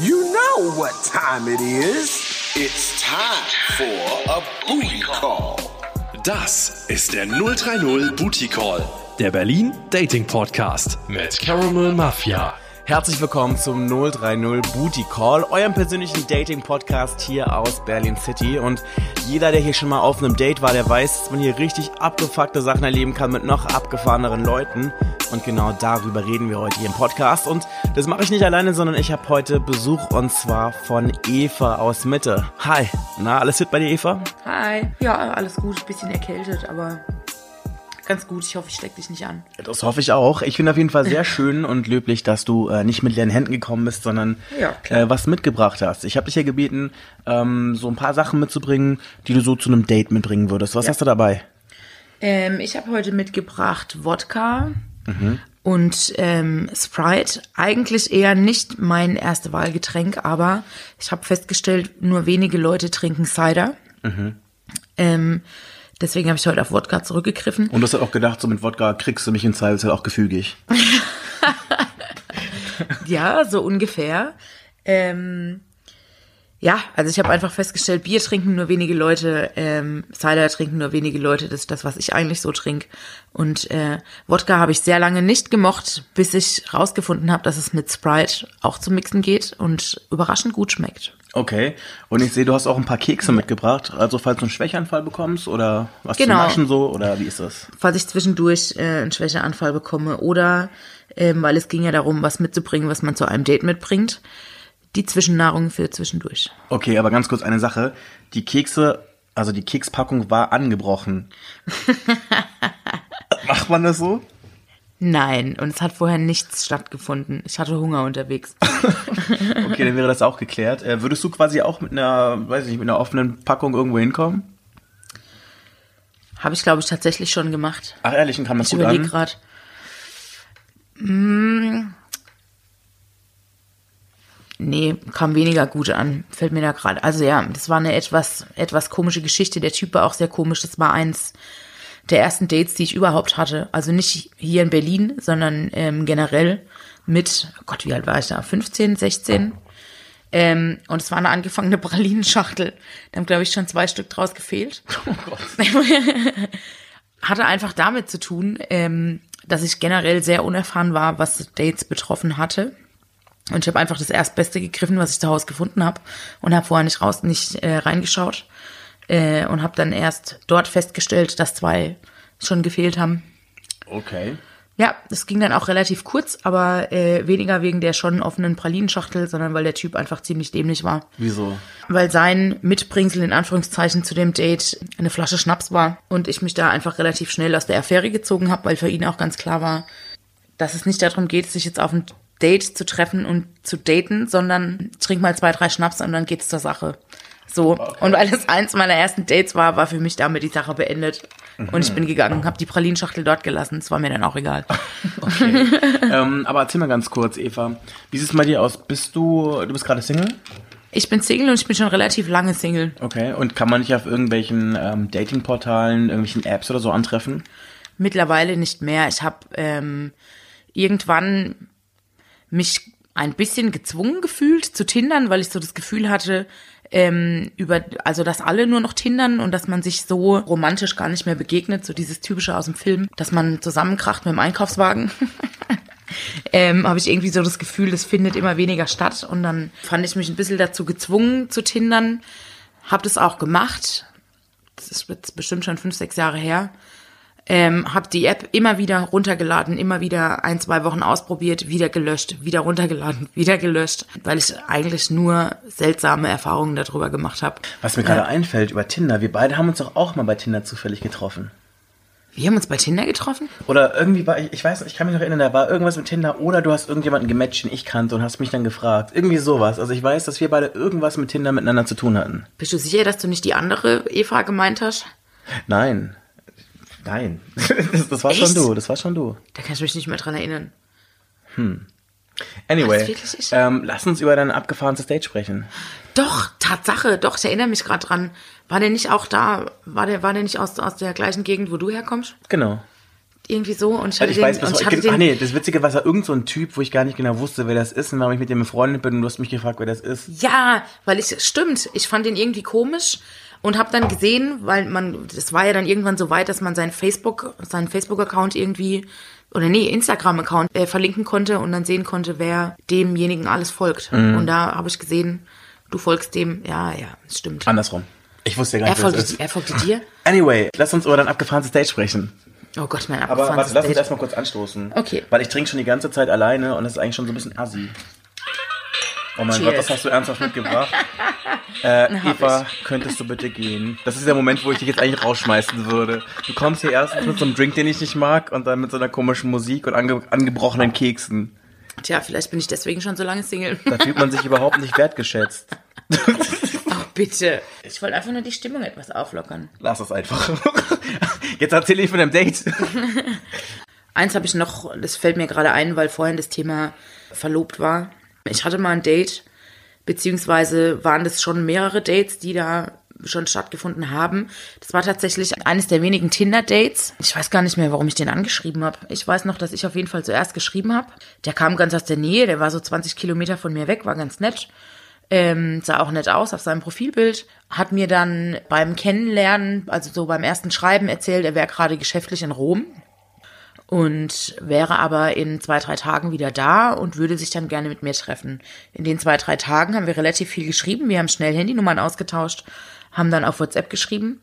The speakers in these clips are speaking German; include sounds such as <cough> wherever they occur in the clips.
You know what time it is. It's time for a booty call. Das ist der 030 Booty Call, der Berlin Dating Podcast mit Caramel Mafia. Herzlich willkommen zum 030 Booty Call, eurem persönlichen Dating-Podcast hier aus Berlin City. Und jeder, der hier schon mal auf einem Date war, der weiß, dass man hier richtig abgefuckte Sachen erleben kann mit noch abgefahreneren Leuten. Und genau darüber reden wir heute hier im Podcast. Und das mache ich nicht alleine, sondern ich habe heute Besuch und zwar von Eva aus Mitte. Hi, na, alles fit bei dir, Eva? Hi. Ja, alles gut. Bisschen erkältet, aber ganz gut. Ich hoffe, ich steck dich nicht an. Das hoffe ich auch. Ich finde auf jeden Fall sehr <laughs> schön und löblich, dass du äh, nicht mit leeren Händen gekommen bist, sondern Ja, äh, was mitgebracht hast. Ich habe dich ja gebeten, ähm, so ein paar Sachen mitzubringen, die du so zu einem Date mitbringen würdest. Was hast du dabei? Ähm, ich habe heute mitgebracht Wodka und ähm, Sprite. Eigentlich eher nicht mein erste Wahlgetränk, aber ich habe festgestellt, nur wenige Leute trinken Cider. Ähm, deswegen habe ich heute auf Wodka zurückgegriffen. Und du hast halt auch gedacht, so mit Wodka kriegst du mich in Zweifelsfall auch gefügig. <laughs> Ja, so ungefähr. Ähm, ja, also ich habe einfach festgestellt, Bier trinken nur wenige Leute, ähm, Cider trinken nur wenige Leute. Das ist das, was ich eigentlich so trinke. Und äh, Wodka habe ich sehr lange nicht gemocht, bis ich rausgefunden habe, dass es mit Sprite auch zu mixen geht und überraschend gut schmeckt. Okay. Und ich sehe, du hast auch ein paar Kekse mitgebracht. Also falls du einen Schwächeanfall bekommst oder was Genau. zu naschen so oder wie ist das? Falls ich zwischendurch äh, einen Schwächeanfall bekomme oder ähm, weil es ging ja darum, was mitzubringen, was man zu einem Date mitbringt. Die Zwischennahrung für zwischendurch. Okay, aber ganz kurz eine Sache. Die Kekse, also die Kekspackung war angebrochen. <laughs> Macht man das so? Nein, und es hat vorher nichts stattgefunden. Ich hatte Hunger unterwegs. <laughs> Okay, dann wäre das auch geklärt. Äh, würdest du quasi auch mit einer, weiß ich nicht, mit einer offenen Packung irgendwo hinkommen? Habe ich, glaube ich, tatsächlich schon gemacht. Ach ehrlich, und kam das Ich gut an? gerade. Hm, nee, kam weniger gut an. Fällt mir da gerade. Also ja, das war eine etwas, etwas komische Geschichte. Der Typ war auch sehr komisch. Das war eins der ersten Dates, die ich überhaupt hatte. Also nicht hier in Berlin, sondern ähm, generell mit, oh Gott, wie alt war ich da? 15, 16? Ähm, und es war eine angefangene <laughs> Pralinenschachtel. Da haben, glaube ich, schon zwei Stück draus gefehlt. <laughs> <laughs> Hatte einfach damit zu tun, ähm, dass ich generell sehr unerfahren war, was Dates betroffen hatte. Und ich habe einfach das Erstbeste gegriffen, was ich zu Hause gefunden habe und habe vorher nicht raus, nicht äh, reingeschaut äh, und habe dann erst dort festgestellt, dass zwei schon gefehlt haben. Okay. Ja, das ging dann auch relativ kurz, aber äh, weniger wegen der schon offenen Pralinenschachtel, sondern weil der Typ einfach ziemlich dämlich war. Wieso? Weil sein Mitbringsel in Anführungszeichen zu dem Date eine Flasche Schnaps war und ich mich da einfach relativ schnell aus der Affäre gezogen habe, weil für ihn auch ganz klar war, dass es nicht darum geht, sich jetzt auf ein Date zu treffen und zu daten, sondern trink mal zwei, drei Schnaps und dann geht's zur Sache. So. Und weil es eins meiner ersten Dates war, war für mich damit die Sache beendet. Und ich bin gegangen, habe die Pralinschachtel dort gelassen. Es war mir dann auch egal. <laughs> ähm, aber erzähl mal ganz kurz, Eva. Wie sieht es bei dir aus? Bist du, du bist gerade Single? Ich bin Single und ich bin schon relativ lange Single. Okay. Und kann man dich auf irgendwelchen ähm, Datingportalen, irgendwelchen Apps oder so antreffen? Mittlerweile nicht mehr. Ich habe ähm, irgendwann mich ein bisschen gezwungen gefühlt zu tindern, weil ich so das Gefühl hatte, ähm, über, also dass alle nur noch tindern und dass man sich so romantisch gar nicht mehr begegnet, so dieses typische aus dem Film, dass man zusammenkracht mit dem Einkaufswagen. <laughs> ähm, habe ich irgendwie so das Gefühl, das findet immer weniger statt und dann fand ich mich ein bisschen dazu gezwungen zu tindern, habe das auch gemacht. Das ist jetzt bestimmt schon fünf, sechs Jahre her ähm, habe die App immer wieder runtergeladen, immer wieder ein, zwei Wochen ausprobiert, wieder gelöscht, wieder runtergeladen, <laughs> wieder gelöscht, weil ich eigentlich nur seltsame Erfahrungen darüber gemacht habe. Was mir gerade einfällt über Tinder, wir beide haben uns doch auch mal bei Tinder zufällig getroffen. Wir haben uns bei Tinder getroffen? Oder irgendwie war ich, ich weiß, ich kann mich noch erinnern, da war irgendwas mit Tinder oder du hast irgendjemanden gematcht, den ich kannte und hast mich dann gefragt. Irgendwie sowas. Also ich weiß, dass wir beide irgendwas mit Tinder miteinander zu tun hatten. Bist du sicher, dass du nicht die andere Eva gemeint hast? Nein. Nein. <laughs> Das, das war schon Echt? du, das war schon du. Da kann ich mich nicht mehr dran erinnern. Anyway, wirklich ich? ähm, lass uns über dein abgefahrenes Date sprechen. Doch, Tatsache, doch, ich erinnere mich gerade dran. War der nicht auch da? War der, war der nicht aus, aus der gleichen Gegend, wo du herkommst? Genau. Irgendwie so. Und ich hatte Also ich weiß den, bis und ich hatte ach den nee, das Witzige war, es war irgend so ein Typ, wo ich gar nicht genau wusste, wer das ist und warum ich mit dem befreundet bin und du hast mich gefragt, wer das ist. Ja, weil ich, stimmt, ich fand ihn irgendwie komisch und habe dann gesehen, weil man, das war ja dann irgendwann so weit, dass man seinen Facebook, seinen Facebook-Account irgendwie, oder nee, Instagram-Account äh, verlinken konnte und dann sehen konnte, wer demjenigen alles folgt. Mhm. Und da habe ich gesehen, du folgst dem, ja, ja, das stimmt. Andersrum. Ich wusste ja gar Er nicht, das folgte, er folgte dir? <laughs> Anyway, lass uns über dein abgefahrenes Date sprechen. Oh Gott, mein Aber abgefahrenes warte, lass uns erstmal kurz anstoßen. Okay. Weil ich trinke schon die ganze Zeit alleine und das ist eigentlich schon so ein bisschen assi. Oh mein Cheers. Gott, was hast du ernsthaft mitgebracht? <laughs> Äh, Eva, könntest du bitte gehen? Das ist der Moment, wo ich dich jetzt eigentlich rausschmeißen würde. Du kommst hier erstens mit so einem Drink, den ich nicht mag, und dann mit so einer komischen Musik und ange angebrochenen Keksen. Tja, vielleicht bin ich deswegen schon so lange Single. Da fühlt man sich überhaupt nicht wertgeschätzt. <laughs> Ach, bitte. Ich wollte einfach nur die Stimmung etwas auflockern. Lass es einfach. Jetzt erzähle ich von dem Date. <laughs> Eins habe ich noch, das fällt mir gerade ein, weil vorhin das Thema verlobt war. Ich hatte mal ein Date, beziehungsweise waren das schon mehrere Dates, die da schon stattgefunden haben. Das war tatsächlich eines der wenigen Tinder-Dates. Ich weiß gar nicht mehr, warum ich den angeschrieben habe. Ich weiß noch, dass ich auf jeden Fall zuerst geschrieben habe. Der kam ganz aus der Nähe, der war so 20 Kilometer von mir weg, war ganz nett. Ähm, sah auch nett aus auf seinem Profilbild, hat mir dann beim Kennenlernen, also so beim ersten Schreiben erzählt, er wäre gerade geschäftlich in Rom und wäre aber in zwei, drei Tagen wieder da und würde sich dann gerne mit mir treffen. In den zwei, drei Tagen haben wir relativ viel geschrieben. Wir haben schnell Handynummern ausgetauscht, haben dann auf WhatsApp geschrieben.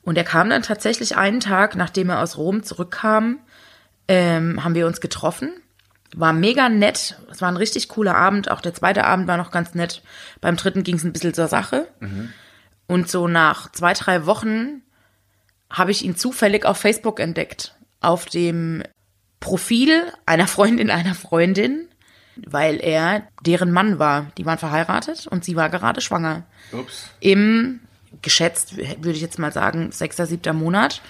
Und er kam dann tatsächlich einen Tag, nachdem er aus Rom zurückkam, ähm, haben wir uns getroffen. War mega nett. Es war ein richtig cooler Abend. Auch der zweite Abend war noch ganz nett. Beim dritten ging es ein bisschen zur Sache. Und so nach zwei, drei Wochen habe ich ihn zufällig auf Facebook entdeckt. Auf dem Profil einer Freundin einer Freundin, weil er deren Mann war. Die waren verheiratet und sie war gerade schwanger. Ups. Im, geschätzt, würde ich jetzt mal sagen, sechster, siebter Monat.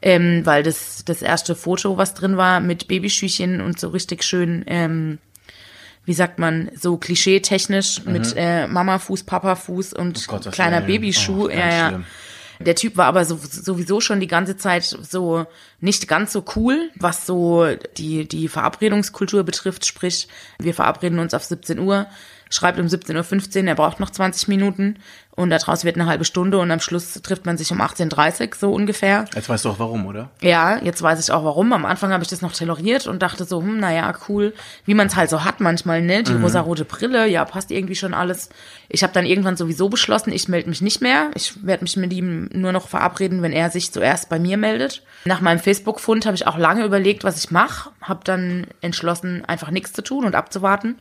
Ähm, weil das, das erste Foto, was drin war, mit Babyschüchen und so richtig schön, ähm, wie sagt man, so klischee-technisch mit äh, Mama-Fuß, Papa-Fuß und Mhm. Oh Gott, kleiner Babyschuh. oh, ja, ja. schlimm. Der Typ war aber so, sowieso schon die ganze Zeit so nicht ganz so cool, was so die, die Verabredungskultur betrifft. Sprich, wir verabreden uns auf 17 Uhr, schreibt um 17.15 Uhr, er braucht noch 20 Minuten und daraus wird eine halbe Stunde und am Schluss trifft man sich um 18.30 Uhr so ungefähr. Jetzt weißt du auch warum, oder? Ja, jetzt weiß ich auch warum. Am Anfang habe ich das noch toleriert und dachte so, hm, naja, cool, wie man es halt so hat manchmal, ne? Die rosarote Brille, ja, passt irgendwie schon alles. Ich habe dann irgendwann sowieso beschlossen, ich melde mich nicht mehr. Ich werde mich mit ihm nur noch verabreden, wenn er sich zuerst bei mir meldet. Nach meinem Facebook-Fund habe ich auch lange überlegt, was ich mache. Habe dann entschlossen, einfach nichts zu tun und abzuwarten.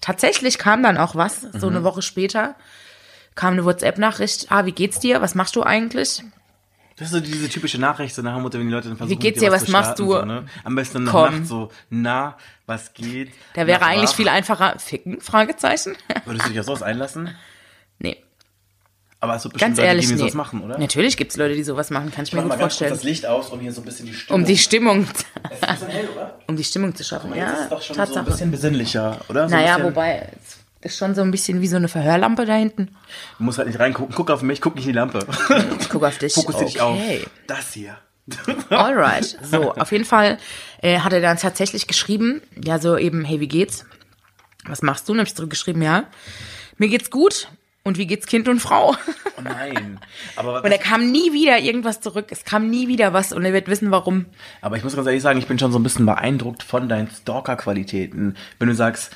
Tatsächlich kam dann auch was, so eine Woche später kam eine WhatsApp-Nachricht, ah, wie geht's dir? Was machst du eigentlich? Das ist so diese typische Nachricht, so nach dem Motto, wenn die Leute dann versuchen, Wie geht's dir, was zu machst starten, du? So, ne? Am besten in der Komm. Nacht so, na, was geht? Da wäre eigentlich wach? viel einfacher. Ficken? Fragezeichen? Würdest du dich auf sowas einlassen? <laughs> Aber es wird bestimmt ganz Leute ehrlich, die nee. sowas machen, oder? Natürlich gibt's Leute, die sowas machen, kann ich mir Mach mal gut ganz kurz vorstellen. das Licht aus, um hier so ein bisschen die Stimmung... Um die Stimmung, Es ist hell, oder? <laughs> um die Stimmung zu schaffen. Ist Ja, es doch schon so ein Tatsache. bisschen besinnlicher, oder? So naja, wobei, es ist schon so ein bisschen wie so eine Verhörlampe da hinten. Du musst halt nicht reingucken. Guck auf mich, guck nicht in die Lampe. Ich guck auf dich. Fokussier dich auf. okay. Das hier. <laughs> Alright. So, auf jeden Fall äh, hat er dann tatsächlich geschrieben, ja, so eben, hey, wie geht's? Was machst du? Und hab ich zurückgeschrieben, ja, mir geht's gut. Und wie geht's Kind und Frau? Oh nein. Aber, <laughs> Und er kam nie wieder irgendwas zurück. Es kam nie wieder was und er wird wissen, warum. aber ich muss ganz ehrlich sagen, ich bin schon so ein bisschen beeindruckt von deinen Stalker-Qualitäten. Wenn du sagst,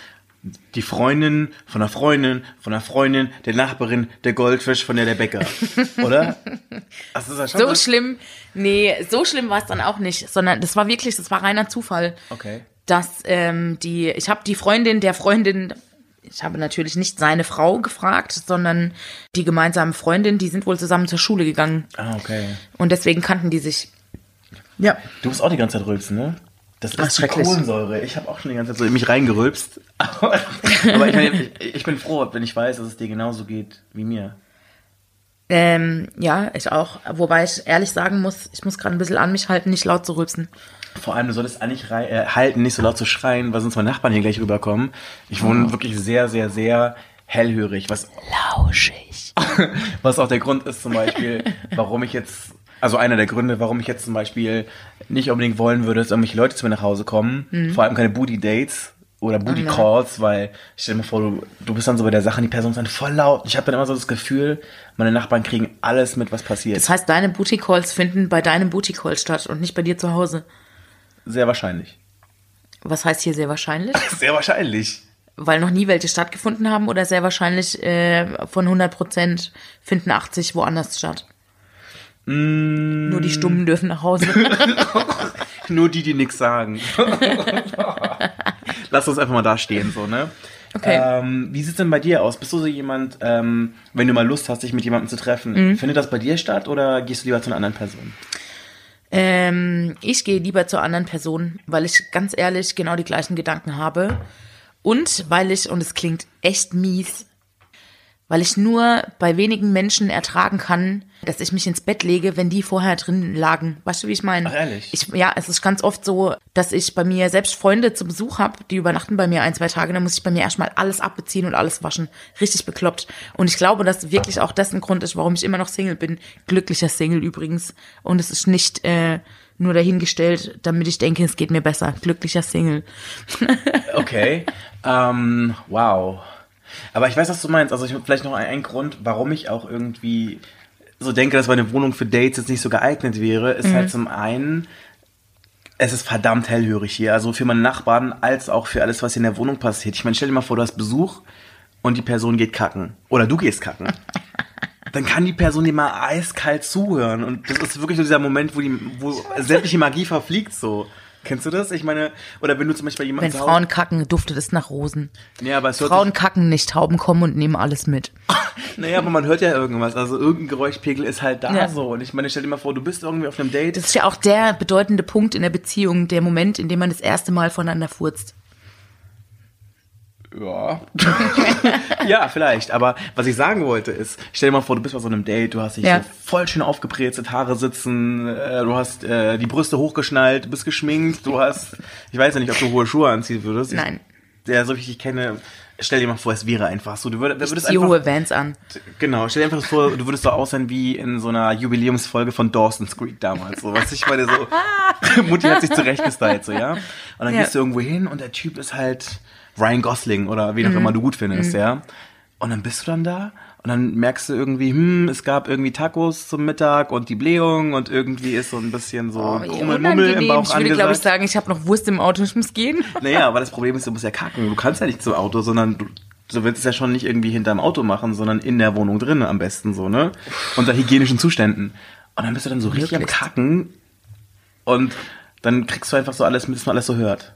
die Freundin von der Freundin, von der Freundin, der Nachbarin, der Goldfisch, von der der Bäcker. <laughs> Oder? Das ist ja schon So schlimm, nee, so schlimm war es dann auch nicht, sondern das war wirklich, das war reiner Zufall. Okay. Dass ähm, die, ich habe die Freundin der Freundin, ich habe natürlich nicht seine Frau gefragt, sondern die gemeinsame Freundin, die sind wohl zusammen zur Schule gegangen Ah, okay. und deswegen kannten die sich. Ja. Du musst auch die ganze Zeit rülpsen, ne? Das Ach, ist die schrecklich. Kohlensäure. Ich habe auch schon die ganze Zeit so in mich reingerülpst. Aber, <laughs> aber ich, meine, ich, ich bin froh, wenn ich weiß, dass es dir genauso geht wie mir. Ähm, ja, ich auch. Wobei ich ehrlich sagen muss, ich muss gerade ein bisschen an mich halten, nicht laut zu rülpsen. Vor allem, du solltest eigentlich rei- äh, halten, nicht so laut zu schreien, weil sonst meine Nachbarn hier gleich rüberkommen. Ich Oh. wohne wirklich sehr, sehr, sehr hellhörig, was, Lauschig. <laughs> was auch der Grund ist zum Beispiel, warum ich jetzt Also einer der Gründe, warum ich jetzt zum Beispiel nicht unbedingt wollen würde, dass irgendwelche Leute zu mir nach Hause kommen. Mhm. Vor allem keine Booty-Dates oder Booty-Calls, weil stell dir mal vor, du, du bist dann so bei der Sache, die Person ist dann voll laut. Ich habe dann immer so das Gefühl, meine Nachbarn kriegen alles mit, was passiert. Das heißt, deine Booty Calls finden bei deinem Booty Call statt und nicht bei dir zu Hause. Sehr wahrscheinlich. Was heißt hier sehr wahrscheinlich? <laughs> Sehr wahrscheinlich. Weil noch nie welche stattgefunden haben oder sehr wahrscheinlich äh, von 100 Prozent finden 80 woanders statt? Mm. Nur die Stummen <laughs> dürfen nach Hause. Nur die, die nichts sagen. <laughs> Lass uns einfach mal da stehen, so, ne? Okay. Ähm, wie sieht's denn bei dir aus? Bist du so jemand, ähm, wenn du mal Lust hast, dich mit jemandem zu treffen, Mhm. findet das bei dir statt oder gehst du lieber zu einer anderen Person? Ähm, ich gehe lieber zur anderen Person, weil ich ganz ehrlich genau die gleichen Gedanken habe. Und weil ich, und es klingt echt mies, weil ich nur bei wenigen Menschen ertragen kann, dass ich mich ins Bett lege, wenn die vorher drin lagen. Weißt du, wie ich meine? Ach, ehrlich? Ich, ja, es ist ganz oft so, dass ich bei mir selbst Freunde zu Besuch habe, die übernachten bei mir ein, zwei Tage, dann muss ich bei mir erstmal alles abbeziehen und alles waschen. Richtig bekloppt. Und ich glaube, dass wirklich auch das ein Grund ist, warum ich immer noch Single bin. Glücklicher Single übrigens. Und es ist nicht äh, nur dahingestellt, damit ich denke, es geht mir besser. Glücklicher Single. <laughs> Okay. ähm, wow. Aber ich weiß, was du meinst. Also ich vielleicht noch ein, ein Grund, warum ich auch irgendwie so denke, dass meine Wohnung für Dates jetzt nicht so geeignet wäre, ist Mhm. halt zum einen, es ist verdammt hellhörig hier. Also für meine Nachbarn als auch für alles, was hier in der Wohnung passiert. Ich meine, stell dir mal vor, du hast Besuch und die Person geht kacken. Oder du gehst kacken. <laughs> Dann kann die Person dir mal eiskalt zuhören. Und das ist wirklich so dieser Moment, wo, die, wo sämtliche Magie verfliegt so. Kennst du das? Ich meine, oder wenn du zum Beispiel jemanden Wenn Frauen kacken, duftet es nach Rosen. Nee, aber es Frauen kacken nicht, Tauben kommen und nehmen alles mit. sich, <laughs> naja, aber man hört ja irgendwas. Also irgendein Geräuschpegel ist halt da Ja. so. Und ich meine, stell dir mal vor, du bist irgendwie auf einem Date. Das ist ja auch der bedeutende Punkt in der Beziehung, der Moment, in dem man das erste Mal voneinander furzt. Ja. <laughs> ja, vielleicht. Aber was ich sagen wollte ist, stell dir mal vor, du bist bei so einem Date, du hast dich Ja. so voll schön aufgebrezelt, Haare sitzen, äh, du hast äh, die Brüste hochgeschnallt, du bist geschminkt, du hast, ich weiß ja nicht, ob du hohe Schuhe anziehen würdest. Nein. Ich, der, so wie ich dich kenne, stell dir mal vor, es wäre einfach so. Du würdest, Ich würdest ziehe einfach, hohe Vans an. Genau, stell dir einfach vor, du würdest so aussehen wie in so einer Jubiläumsfolge von Dawson's Creek damals. So, was ich meine, so, <laughs> Mutti hat sich zurechtgestylt, so, ja. Und dann Ja. gehst du irgendwo hin und der Typ ist halt Ryan Gosling oder wen auch Mhm. immer du gut findest, ja. Und dann bist du dann da und dann merkst du irgendwie, hm, es gab irgendwie Tacos zum Mittag und die Blähung und irgendwie ist so ein bisschen so Oh, Krummelmummel im unangenehm. Bauch Ich würde, glaube ich, sagen, ich habe noch Wurst im Auto, ich muss gehen. <laughs> Naja, aber das Problem ist, du musst ja kacken. Du kannst ja nicht zum Auto, sondern du, du willst es ja schon nicht irgendwie hinterm Auto machen, sondern in der Wohnung drin am besten so, ne? Unter hygienischen Zuständen. Und dann bist du dann so richtig am Möglichst. Kacken und dann kriegst du einfach so alles dass man alles so hört.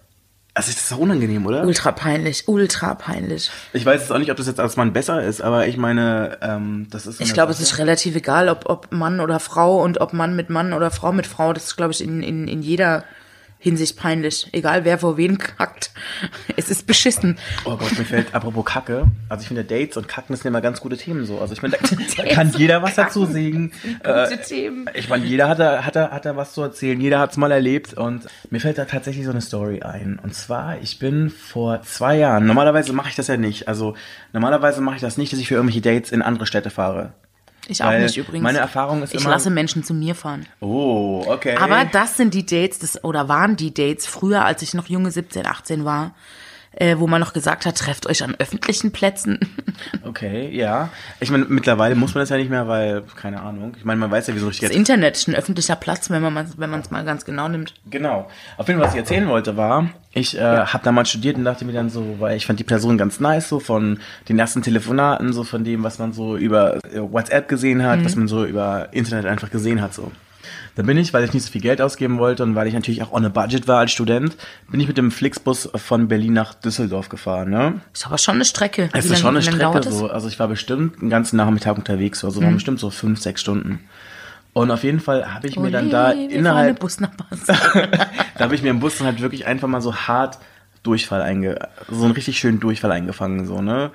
Also ist das doch unangenehm, oder? Ultra peinlich, ultra peinlich. Ich weiß jetzt auch nicht, ob das jetzt als Mann besser ist, aber ich meine, ähm, das ist Ich glaube, es ist relativ egal, ob, ob Mann oder Frau und ob Mann mit Mann oder Frau mit Frau. Das ist, glaube ich, in, in, in jeder Hinsicht peinlich. Egal, wer vor wen kackt. Es ist beschissen. Oh Gott, mir fällt, apropos Kacke, also ich finde Dates und Kacken sind immer ganz gute Themen so. Also ich meine, da, <laughs> kann jeder was dazu sagen. Gute Themen. Ich meine, jeder hat da, hat, da, hat da was zu erzählen, jeder hat es mal erlebt und mir fällt da tatsächlich so eine Story ein. Und zwar, ich bin vor zwei Jahren, normalerweise mache ich das ja nicht, also normalerweise mache ich das nicht, dass ich für irgendwelche Dates in andere Städte fahre. Ich auch Weil nicht übrigens. meine Erfahrung ist ich immer- lasse Menschen zu mir fahren. Oh, okay. Aber das sind die Dates, das, oder waren die Dates früher, als ich noch junge 17, 18 war, äh, wo man noch gesagt hat, trefft euch an öffentlichen Plätzen. <laughs> Okay, ja. Ich meine, mittlerweile muss man das ja nicht mehr, weil, keine Ahnung. Ich meine, man weiß ja, wie so richtig Das Internet ist ein öffentlicher Platz, wenn man wenn man es mal ganz genau nimmt. Genau. Auf jeden Fall, was ich erzählen wollte, war, ich äh, habe damals studiert und dachte mir dann so, weil ich fand die Person ganz nice, so von den ersten Telefonaten, so von dem, was man so über äh, WhatsApp gesehen hat, was man so über Internet einfach gesehen hat, so. Dann bin ich, weil ich nicht so viel Geld ausgeben wollte und weil ich natürlich auch on a budget war als Student, bin ich mit dem Flixbus von Berlin nach Düsseldorf gefahren, ne? Ist aber schon eine Strecke. Es ist lang- schon eine Strecke das? so. Also ich war bestimmt einen ganzen Nachmittag unterwegs, also Mhm. waren bestimmt so fünf, sechs Stunden. Und auf jeden Fall habe ich mir dann Ole, da innerhalb Busnachbars. <laughs> da habe ich mir im Bus dann halt wirklich einfach mal so hart Durchfall einge, so einen richtig schönen Durchfall eingefangen, so, ne?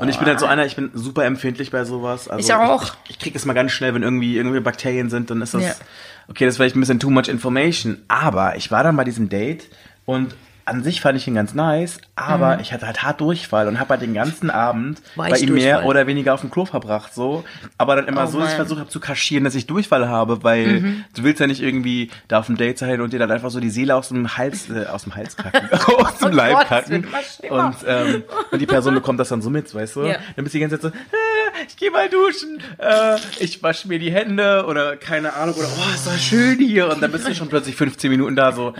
Und ich bin halt so einer, ich bin super empfindlich bei sowas. Also Ich auch. Ich, ich krieg es mal ganz schnell, wenn irgendwie irgendwie Bakterien sind, dann ist das, Ja. Okay, das ist vielleicht ein bisschen too much information. Aber ich war dann bei diesem Date und an sich fand ich ihn ganz nice, aber Mhm. ich hatte halt hart Durchfall und habe halt den ganzen Abend bei ihm Weißdurchfall. mehr oder weniger auf dem Klo verbracht, so. Aber dann immer Oh so, dass ich versucht habe zu kaschieren, dass ich Durchfall habe, weil Mhm. du willst ja nicht irgendwie da auf dem Date sein und dir dann einfach so die Seele aus dem Hals, äh, aus dem Hals kacken, <laughs> aus dem Oh Leib kacken. Und, ähm, und die Person bekommt das dann so mit, weißt du? Ja. Dann bist du die ganze Zeit so, ich gehe mal duschen, äh, ich wasche mir die Hände oder keine Ahnung, oder oh, ist das schön hier. Und dann bist du schon plötzlich 15 Minuten da so.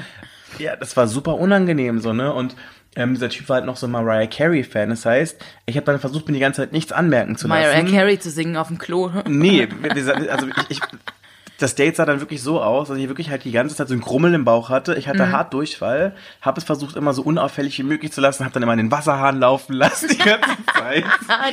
Ja, das war super unangenehm so, ne? Und ähm, dieser Typ war halt noch so ein Mariah Carey-Fan. Das heißt, ich habe dann versucht, mir die ganze Zeit nichts anmerken zu lassen. Mariah Carey zu singen auf dem Klo. Nee, also ich, ich, das Date sah dann wirklich so aus, dass ich wirklich halt die ganze Zeit so ein Grummel im Bauch hatte. Ich hatte hart Durchfall, habe es versucht immer so unauffällig wie möglich zu lassen, habe dann immer den Wasserhahn laufen lassen die ganze <laughs> Zeit.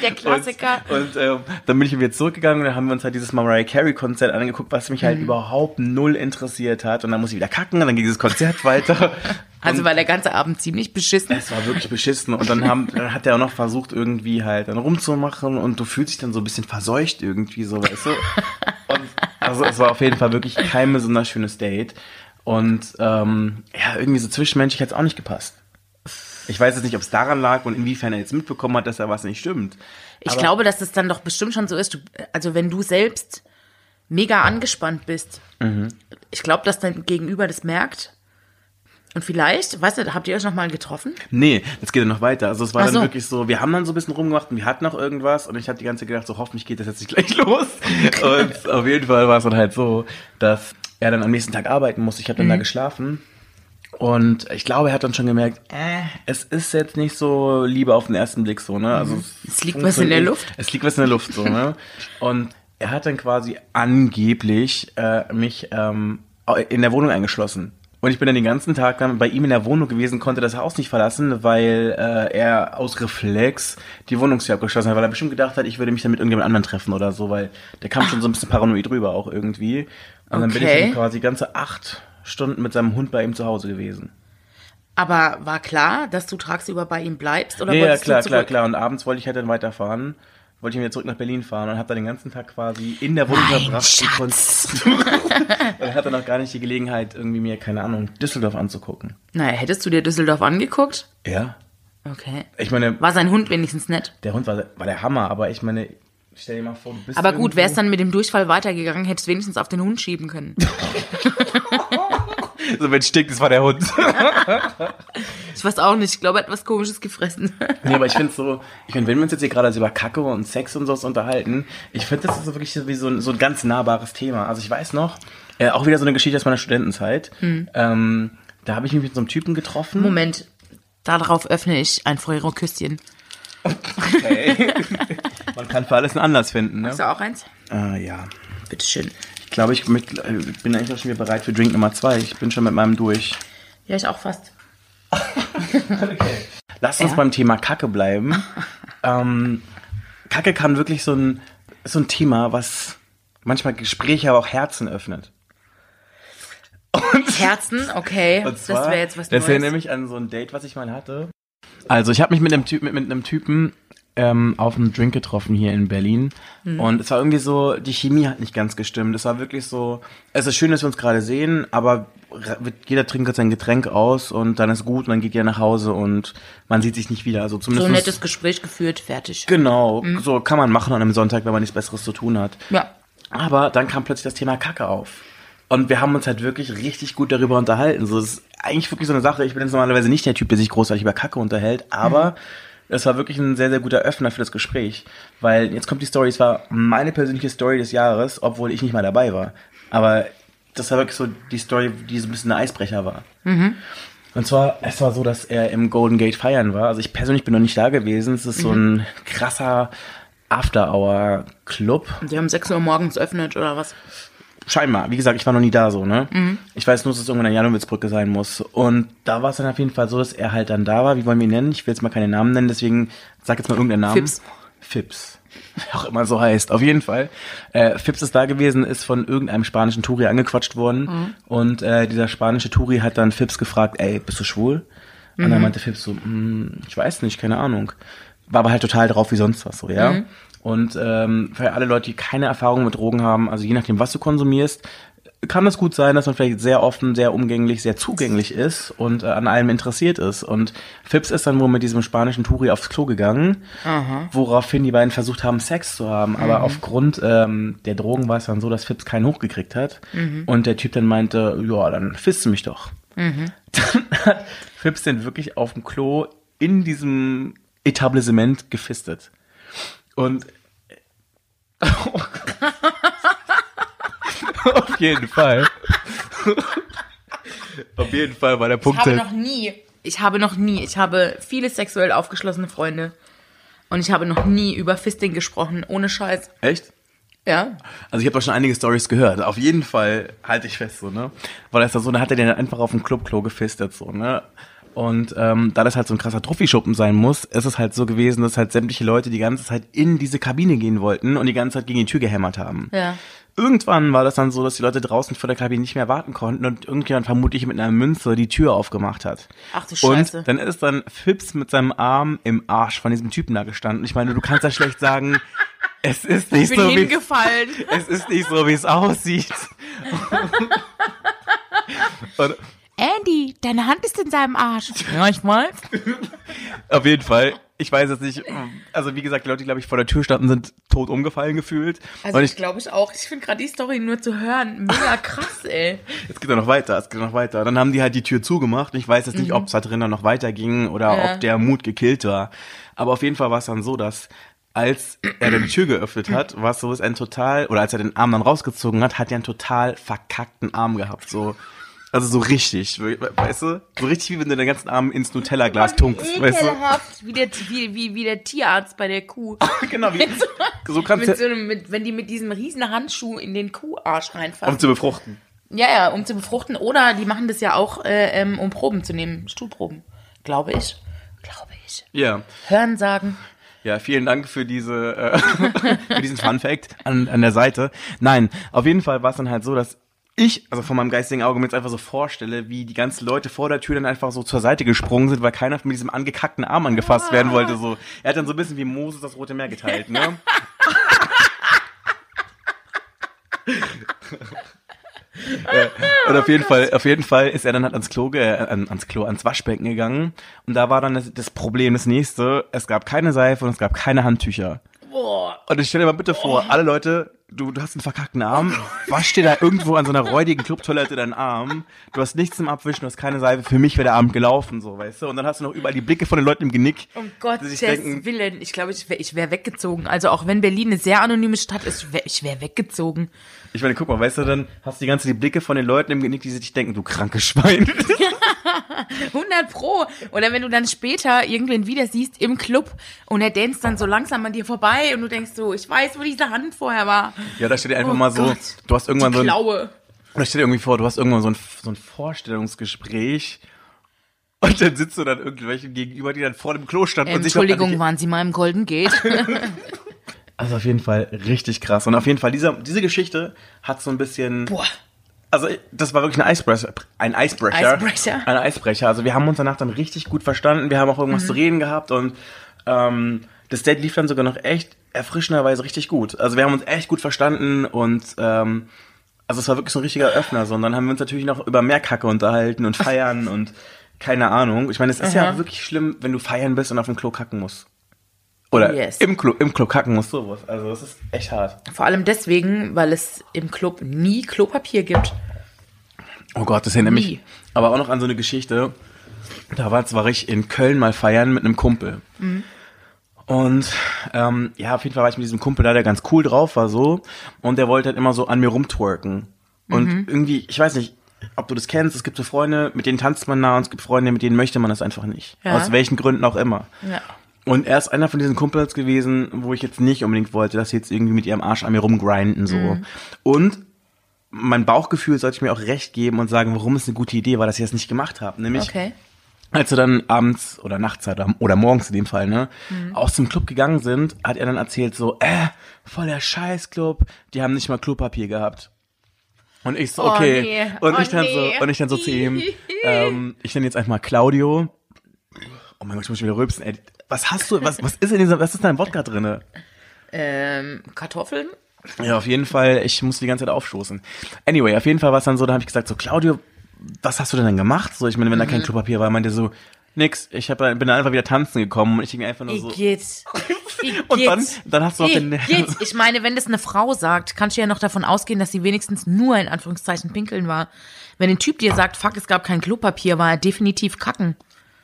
Der Klassiker. Und, und ähm, dann bin ich wieder zurückgegangen und dann haben wir uns halt dieses Mariah Carey Konzert angeguckt, was mich halt überhaupt null interessiert hat. Und dann muss ich wieder kacken und dann ging dieses Konzert weiter. <laughs> Also war der ganze Abend ziemlich beschissen. Es war wirklich beschissen und dann, haben, dann hat er auch noch versucht, irgendwie halt dann rumzumachen und du fühlst dich dann so ein bisschen verseucht irgendwie, so, weißt du? <laughs> Und also es war auf jeden Fall wirklich kein besonders schönes Date. Und ähm, ja, irgendwie so zwischenmenschlich hat es auch nicht gepasst. Ich weiß jetzt nicht, ob es daran lag und inwiefern er jetzt mitbekommen hat, dass da was nicht stimmt. Ich Aber- glaube, dass das dann doch bestimmt schon so ist. Du, also wenn du selbst mega angespannt bist, Mhm. ich glaube, dass dein Gegenüber das merkt. Und vielleicht, weißt du, habt ihr euch noch mal getroffen? Nee, das geht ja noch weiter. Also es war Ach dann so. wirklich so, wir haben dann so ein bisschen rumgemacht und wir hatten noch irgendwas und ich habe die ganze Zeit gedacht, so hoffentlich geht das jetzt nicht <laughs> gleich los. und auf jeden Fall war es dann halt so, dass er dann am nächsten Tag arbeiten musste. Ich habe dann Mhm. da geschlafen und ich glaube, er hat dann schon gemerkt, äh, es ist jetzt nicht so Liebe auf den ersten Blick so, ne? Also Mhm. Es liegt was in der Luft. Es liegt was in der Luft so, ne? <laughs> Und er hat dann quasi angeblich äh, mich ähm, in der Wohnung eingeschlossen. Und ich bin dann den ganzen Tag dann bei ihm in der Wohnung gewesen, konnte das Haus nicht verlassen, weil äh, er aus Reflex die Wohnungstür abgeschlossen hat, weil er bestimmt gedacht hat, ich würde mich dann mit irgendjemand anderen treffen oder so, weil der kam schon so ein bisschen paranoid rüber auch irgendwie. Und dann bin ich Okay. dann quasi ganze acht Stunden mit seinem Hund bei ihm zu Hause gewesen. Aber war klar, dass du tagsüber bei ihm bleibst? Oder Ja, ja, klar, klar, klar. Und abends wollte ich halt dann weiterfahren. Wollte ich wieder zurück nach Berlin fahren und habe dann den ganzen Tag quasi in der Wohnung verbracht. <laughs> und hatte noch gar nicht die Gelegenheit, irgendwie mir, keine Ahnung, Düsseldorf anzugucken. Naja, hättest du dir Düsseldorf angeguckt? Ja. Okay. Ich meine, War sein Hund wenigstens nett? der Hund war, war der Hammer, aber ich meine, stell dir mal vor, du bist Aber gut, irgendwo- wär's dann mit dem Durchfall weitergegangen, hättest du wenigstens auf den Hund schieben können. <laughs> So, wenn es stinkt, das war der Hund. <laughs> Ich weiß auch nicht, ich glaube, er hat was komisches gefressen. nee, aber ich finde so, ich meine, wenn wir uns jetzt hier gerade so über Kacke und Sex und sowas unterhalten, ich finde, das ist so wirklich so wie so ein, so ein ganz nahbares Thema. Also ich weiß noch, äh, auch wieder so eine Geschichte aus meiner Studentenzeit. Ähm, da habe ich mich mit so einem Typen getroffen. Moment, darauf öffne ich ein Feuerküsschen. Okay. <laughs> Man kann für alles einen Anlass finden, ne? Hast du auch eins? Äh, ja. Bitteschön. Ich glaube, ich mit, äh, bin eigentlich auch schon wieder bereit für Drink Nummer zwei. Ich bin schon mit meinem durch. Ja, ich auch fast. Lass uns Ja. beim Thema Kacke bleiben. <laughs> ähm, Kacke kann wirklich so ein, so ein Thema, was manchmal Gespräche, aber auch Herzen öffnet. Und, Herzen, okay. <laughs> und das zwar, wäre jetzt was Das Neues. erinnert mich an so ein Date, was ich mal hatte. Also ich habe mich mit einem, Typ, mit, mit einem Typen ähm, auf einem Drink getroffen hier in Berlin. Mhm. Und es war irgendwie so, die Chemie hat nicht ganz gestimmt. Es war wirklich so, es ist schön, dass wir uns gerade sehen, aber jeder trinkt jetzt sein Getränk aus und dann ist gut und dann geht ihr nach Hause und man sieht sich nicht wieder. Also so zumindest ein nettes Gespräch geführt, fertig. Genau, so kann man machen an einem Sonntag, wenn man nichts Besseres zu tun hat. Ja. Aber dann kam plötzlich das Thema Kacke auf. Und wir haben uns halt wirklich richtig gut darüber unterhalten. So, es ist eigentlich wirklich so eine Sache. Ich bin jetzt normalerweise nicht der Typ, der sich großartig über Kacke unterhält, aber es war wirklich ein sehr, sehr guter Öffner für das Gespräch. Weil jetzt kommt die Story, es war meine persönliche Story des Jahres, obwohl ich nicht mal dabei war. Aber das war wirklich so die Story, die so ein bisschen ein Eisbrecher war. Und zwar, es war so, dass er im Golden Gate feiern war. Also ich persönlich bin noch nicht da gewesen. Es ist so ein krasser After-Hour-Club. Die haben 6 Uhr morgens öffnet oder was? Scheinbar. Wie gesagt, ich war noch nie da so, ne? Ich weiß nur, dass es irgendwann an Janowitzbrücke sein muss. Und da war es dann auf jeden Fall so, dass er halt dann da war. Wie wollen wir ihn nennen? Ich will jetzt mal keine Namen nennen, deswegen sag jetzt mal irgendeinen Namen. Fips. Fips. <laughs> Wer Auch immer so heißt. Auf jeden Fall. Äh, Fips ist da gewesen, ist von irgendeinem spanischen Touri angequatscht worden. Und äh, dieser spanische Touri hat dann Fips gefragt, ey, bist du schwul? Und dann meinte Fips so, "Hm, ich weiß nicht, keine Ahnung. War aber halt total drauf wie sonst was so, ja. Und ähm, für alle Leute, die keine Erfahrung mit Drogen haben, also je nachdem, was du konsumierst, kann es gut sein, dass man vielleicht sehr offen, sehr umgänglich, sehr zugänglich ist und äh, an allem interessiert ist. Und Phipps ist dann wohl mit diesem spanischen Touri aufs Klo gegangen, woraufhin die beiden versucht haben, Sex zu haben. Aber aufgrund ähm, der Drogen war es dann so, dass Phipps keinen hochgekriegt hat. Und der Typ dann meinte, ja, dann fisst du mich doch. <laughs> Dann hat Phipps den wirklich auf dem Klo in diesem Etablissement gefistet. Und <laughs> auf jeden Fall. auf jeden Fall war der Ich Punkt. habe halt- noch nie, ich habe noch nie, ich habe viele sexuell aufgeschlossene Freunde und ich habe noch nie über Fisting gesprochen, ohne Scheiß. Echt? Ja. Also ich habe doch schon einige Stories gehört. Auf jeden Fall halte ich fest so, ne? Weil das da so, da hat er den einfach auf dem Clubklo gefistet so, ne? Und ähm, da das halt so ein krasser Trophy-Schuppen sein muss, ist es halt so gewesen, dass halt sämtliche Leute die ganze Zeit in diese Kabine gehen wollten und die ganze Zeit gegen die Tür gehämmert haben. Ja. Irgendwann war das dann so, dass die Leute draußen vor der Kabine nicht mehr warten konnten und irgendjemand vermutlich mit einer Münze die Tür aufgemacht hat. Ach du Scheiße. Und dann ist dann Phipps mit seinem Arm im Arsch von diesem Typen da gestanden. Ich meine, du kannst ja schlecht sagen, <laughs> es ist nicht Ich bin so, wie hingefallen. <laughs> es ist nicht so, wie es aussieht. <laughs> und Andy, deine Hand ist in seinem Arsch. Ja, ich weiß. auf jeden Fall, ich weiß jetzt nicht, also wie gesagt, die Leute, die, glaube ich, vor der Tür standen, sind tot umgefallen gefühlt. Also und ich glaube ich auch. Ich finde gerade die Story nur zu hören mega <laughs> krass, ey. es geht ja noch weiter, es geht noch weiter. Dann haben die halt die Tür zugemacht. Ich weiß jetzt nicht, ob es da drinnen noch weiterging oder Mhm. Ja. ob der Mut gekillt war. Aber auf jeden Fall war es dann so, dass als er dann die Tür geöffnet <clears throat> hat, war es so, dass er ein total, oder als er den Arm dann rausgezogen hat, hat er einen total verkackten Arm gehabt, so. Also so richtig, we- weißt du? So richtig wie wenn du den ganzen Arm ins Nutella-Glas tunkst, weißt du? Wie der, wie, wie, wie der Tierarzt bei der Kuh. <laughs> Genau, wie, so kannst Mit du, so einem, mit, wenn die mit diesem riesen Handschuh in den Kuharsch reinfassen. um zu befruchten. Ja, ja, um zu befruchten. Oder die machen das ja auch, äh, ähm, um Proben zu nehmen. Stuhlproben. Glaube ich. Glaube ich. Ja. Hören sagen. Ja, vielen Dank für diese, äh, <laughs> für diesen Fun Fact an, an der Seite. Nein, auf jeden Fall war es dann halt so, dass ich, also von meinem geistigen Auge mir jetzt einfach so vorstelle, wie die ganzen Leute vor der Tür dann einfach so zur Seite gesprungen sind, weil keiner mit diesem angekackten Arm angefasst werden wollte. So, er hat dann so ein bisschen wie Moses das Rote Meer geteilt, ne? <laughs> Und auf jeden Fall, auf jeden Fall ist er dann halt ans Klo, äh, an- ans Klo, ans Waschbecken gegangen. Und da war dann das, das Problem, das nächste, es gab keine Seife und es gab keine Handtücher. Boah. Und ich stell dir mal bitte vor, alle Leute, du, du hast einen verkackten Arm, wasch dir da irgendwo an so einer räudigen Clubtoilette deinen Arm, du hast nichts zum Abwischen, du hast keine Seife, für mich wäre der Abend gelaufen, so, weißt du? Und dann hast du noch überall die Blicke von den Leuten im Genick. Um Gottes denken, Willen. Ich glaube, ich wäre ich wär weggezogen. Also auch wenn Berlin eine sehr anonyme Stadt ist, ich wäre ich wär weggezogen. ich meine, guck mal, weißt du, dann hast du die ganze die Blicke von den Leuten im Genick, die sich denken, du krankes Schwein. <laughs> 100 pro. Oder wenn du dann später irgendwen wieder siehst im Club und er dänzt dann so langsam an dir vorbei und du denkst so, ich weiß, wo diese Hand vorher war. Ja, da steht dir einfach Oh mal so, Gott. du hast irgendwann so ein, stell dir irgendwie vor, du hast irgendwann so ein, so ein Vorstellungsgespräch und dann sitzt du dann irgendwelchen gegenüber, die dann vor dem Klo standen und sich Entschuldigung, waren Sie mal im Golden Gate? <laughs> Also auf jeden Fall richtig krass. Und auf jeden Fall, dieser, diese Geschichte hat so ein bisschen. Boah. Also, das war wirklich ein Icebreaker. Ein Icebreaker. Icebreaker. Ein Icebreaker. Also, wir haben uns danach dann richtig gut verstanden. Wir haben auch irgendwas Mhm. zu reden gehabt und ähm, das Date lief dann sogar noch echt erfrischenderweise richtig gut. Also, wir haben uns echt gut verstanden und ähm, also, es war wirklich so ein richtiger Öffner. So. Und dann haben wir uns natürlich noch über mehr Kacke unterhalten und <laughs> feiern und keine Ahnung. Ich meine, es ist ja Aha. wirklich schlimm, wenn du feiern bist und auf dem Klo kacken musst. Oder Yes. im Klo, im Klo kacken musst, sowas. Also, das ist echt hart. Vor allem deswegen, weil es im Club nie Klopapier gibt. Oh Gott, das erinnert mich aber auch noch an so eine Geschichte. Da war, war ich in Köln mal feiern mit einem Kumpel. Und ähm, ja, auf jeden Fall war ich mit diesem Kumpel da, der ganz cool drauf war so. Und der wollte halt immer so an mir rumtwerken. Und irgendwie, ich weiß nicht, ob du das kennst, es gibt so Freunde, mit denen tanzt man nah und es gibt Freunde, mit denen möchte man das einfach nicht. Ja. Aus welchen Gründen auch immer. Ja. Und er ist einer von diesen Kumpels gewesen, wo ich jetzt nicht unbedingt wollte, dass sie jetzt irgendwie mit ihrem Arsch an mir rumgrinden so. Und mein Bauchgefühl sollte ich mir auch recht geben und sagen, warum es eine gute Idee war, dass ich das nicht gemacht habe. Nämlich, Okay. Als wir dann abends oder nachts oder, oder morgens in dem Fall, ne, aus dem Club gegangen sind, hat er dann erzählt so, äh, voll der Scheißclub, die haben nicht mal Klopapier gehabt. Und ich so, Oh, okay. nee. Und Oh, ich dann nee. so, und ich dann so zu ihm, <laughs> ähm, ich nenne jetzt einfach mal Claudio. Oh mein Gott, ich muss wieder rülpsen, ey. Was hast du, was, was ist in dieser, was ist da in Wodka drinne? Ähm, Kartoffeln? Ja, auf jeden Fall, ich muss die ganze Zeit aufstoßen. Anyway, auf jeden Fall war es dann so, da habe ich gesagt, so Claudio, was hast du denn dann gemacht? So, ich meine, wenn da Mhm. kein Klopapier war, meinte er so, nix, ich hab, bin dann einfach wieder tanzen gekommen und ich ging einfach nur so. <laughs> Igitt. Und dann, dann hast du noch den, Igitt. Ich meine, wenn das eine Frau sagt, kannst du ja noch davon ausgehen, dass sie wenigstens nur in Anführungszeichen pinkeln war. Wenn ein Typ dir sagt, fuck, es gab kein Klopapier, war er definitiv kacken.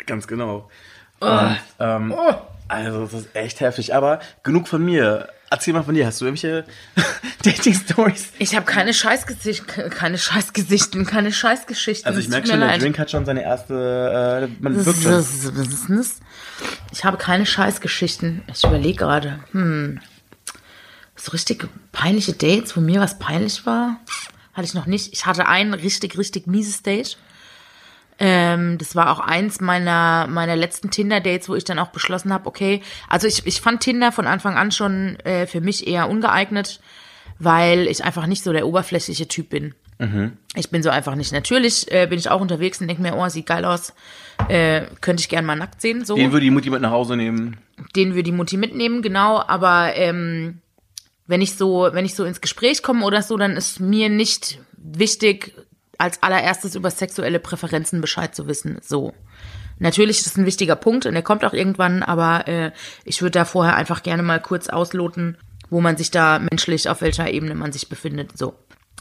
Ganz genau. Oh. Und, ähm, Also, das ist echt heftig. Aber genug von mir. Erzähl mal von dir. Hast du irgendwelche <laughs> Dating-Stories? Ich habe keine Scheißgesicht, keine Scheißgesichten, keine Scheißgeschichten. Also, ich merke schon, der leid. Drink hat schon seine erste, äh, man wirkt schon. Ich habe keine Scheißgeschichten. Ich überlege gerade. Hm. So richtig peinliche Dates, wo mir was peinlich war, hatte ich noch nicht. Ich hatte ein richtig, richtig mieses Date. Ähm, das war auch eins meiner, meiner letzten Tinder-Dates, wo ich dann auch beschlossen habe, okay, also ich, ich fand Tinder von Anfang an schon äh, für mich eher ungeeignet, weil ich einfach nicht so der oberflächliche Typ bin. Ich bin so einfach nicht. Natürlich äh, bin ich auch unterwegs und denke mir, oh, sieht geil aus, äh, könnte ich gern mal nackt sehen. So. Den würde die Mutti mit nach Hause nehmen. Den würde die Mutti mitnehmen, genau. Aber ähm, wenn ich so, wenn ich so ins Gespräch komme oder so, dann ist mir nicht wichtig, als allererstes über sexuelle Präferenzen Bescheid zu wissen. So. Natürlich ist das ein wichtiger Punkt und der kommt auch irgendwann, aber äh, ich würde da vorher einfach gerne mal kurz ausloten, wo man sich da menschlich, auf welcher Ebene man sich befindet. So.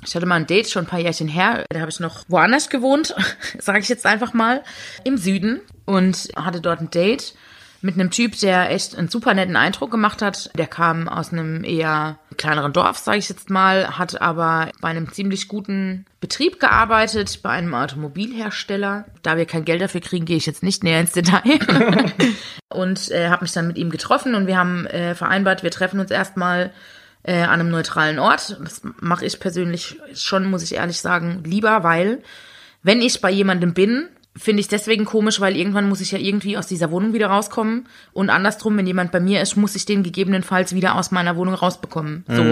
Ich hatte mal ein Date schon ein paar Jährchen her, da habe ich noch woanders gewohnt, <laughs> sage ich jetzt einfach mal, im Süden und hatte dort ein Date mit einem Typ, der echt einen super netten Eindruck gemacht hat. Der kam aus einem eher kleineren Dorf, sage ich jetzt mal, hat aber bei einem ziemlich guten Betrieb gearbeitet, bei einem Automobilhersteller. Da wir kein Geld dafür kriegen, gehe ich jetzt nicht näher ins Detail. <laughs> und äh, habe mich dann mit ihm getroffen und wir haben äh, vereinbart, wir treffen uns erstmal äh, an einem neutralen Ort. Das mache ich persönlich schon, muss ich ehrlich sagen, lieber, weil wenn ich bei jemandem bin, finde ich deswegen komisch, weil irgendwann muss ich ja irgendwie aus dieser Wohnung wieder rauskommen. Und andersrum, wenn jemand bei mir ist, muss ich den gegebenenfalls wieder aus meiner Wohnung rausbekommen. So.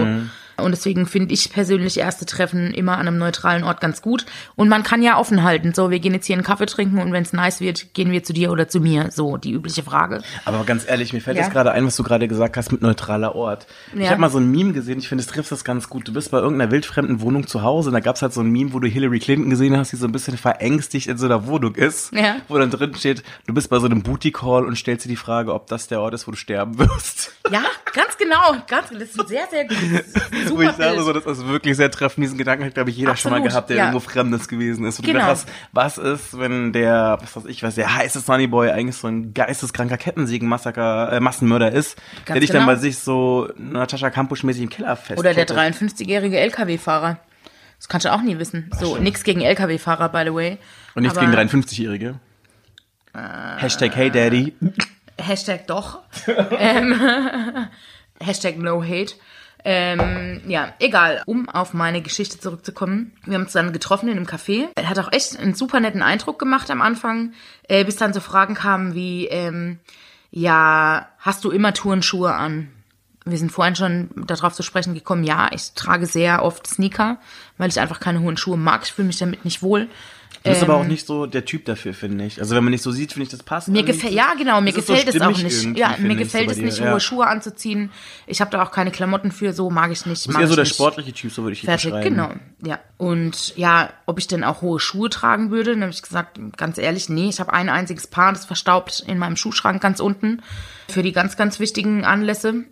Und deswegen finde ich persönlich erste Treffen immer an einem neutralen Ort ganz gut. Und man kann ja offen halten. So, wir gehen jetzt hier einen Kaffee trinken und wenn es nice wird, gehen wir zu dir oder zu mir. So, die übliche Frage. Aber ganz ehrlich, mir fällt Ja. jetzt gerade ein, was du gerade gesagt hast mit neutraler Ort. Ich Ja. habe mal so ein Meme gesehen, ich finde, es trifft das ganz gut. Du bist bei irgendeiner wildfremden Wohnung zu Hause und da gab's halt so ein Meme, wo du Hillary Clinton gesehen hast, die so ein bisschen verängstigt in so einer Wohnung ist. Ja. Wo dann drin steht, du bist bei so einem Booty-Call und stellst dir die Frage, ob das der Ort ist, wo du sterben wirst. Ja, ganz genau. Ganz, das ist sehr, sehr gut. <laughs> Wo ich Super sage, so, das ist wirklich sehr treffend. Diesen Gedanken hat, glaube ich, jeder schon mal Absolut, gehabt, der ja. irgendwo Fremdes gewesen ist. Und Genau. du dachtest, was ist, wenn der, was weiß ich, was der heiße Sunnyboy eigentlich so ein geisteskranker Kettensägen-Massaker, äh, Massenmörder ist, der Ganz dich dann genau. bei sich so Natascha Kampusch-mäßig im Keller fest. Oder der 53-jährige LKW-Fahrer. Das kannst du auch nie wissen. So, nix gegen LKW-Fahrer, by the way. Und nichts gegen 53-Jährige. Hashtag Hey Daddy. Hashtag doch. <laughs> ähm, <laughs> Hashtag no hate. Ähm, ja, egal. Um auf meine Geschichte zurückzukommen. Wir haben uns dann getroffen in einem Café. Er hat auch echt einen super netten Eindruck gemacht am Anfang, äh, bis dann so Fragen kamen wie, ähm, ja, hast du immer Turnschuhe an? Wir sind vorhin schon darauf zu sprechen gekommen, ja, ich trage sehr oft Sneaker, weil ich einfach keine hohen Schuhe mag. Ich fühle mich damit nicht wohl. Du bist Ähm, aber auch nicht so der Typ dafür, finde ich. Also wenn man nicht so sieht, finde ich, das passt. Mir gefällt, ja genau, mir das ist so gefällt es auch nicht. Ja, mir gefällt es nicht, dir. hohe. Schuhe anzuziehen. Ich habe da auch keine Klamotten für, so mag ich nicht. Du bist eher so der nicht. sportliche Typ, so würde ich dich Fertig, beschreiben. genau. Ja. Und ja, ob ich denn auch hohe Schuhe tragen würde, dann habe ich gesagt, ganz ehrlich, nee, ich habe ein einziges Paar, das verstaubt in meinem Schuhschrank ganz unten für die ganz, ganz wichtigen Anlässe,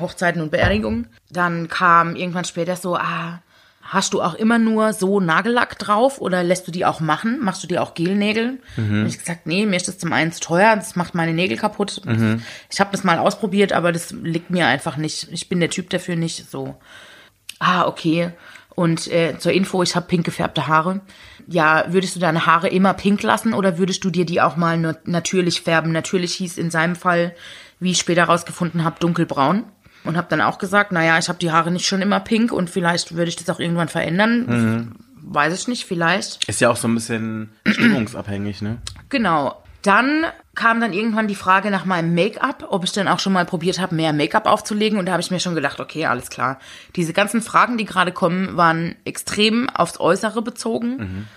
Hochzeiten und Beerdigungen. Dann kam irgendwann später so, ah, hast du auch immer nur so Nagellack drauf oder lässt du die auch machen? Machst du dir auch Gelnägel? Mhm. Und ich gesagt, nee, mir ist das zum einen zu teuer, das macht meine Nägel kaputt. Mhm. Ich habe das mal ausprobiert, aber das liegt mir einfach nicht. Ich bin der Typ dafür nicht so. Ah, okay. Und äh, zur Info, ich habe pink gefärbte Haare. Ja, würdest du deine Haare immer pink lassen oder würdest du dir die auch mal na- natürlich färben? Natürlich hieß in seinem Fall, wie ich später rausgefunden habe, dunkelbraun. Und habe dann auch gesagt, naja, ich habe die Haare nicht schon immer pink und vielleicht würde ich das auch irgendwann verändern. Weiß ich nicht, vielleicht. Ist ja auch so ein bisschen <clears throat> stimmungsabhängig, ne? Genau. Dann kam dann irgendwann die Frage nach meinem Make-up, ob ich denn auch schon mal probiert habe, mehr Make-up aufzulegen. Und da habe ich mir schon gedacht, okay, alles klar. Diese ganzen Fragen, die gerade kommen, waren extrem aufs Äußere bezogen.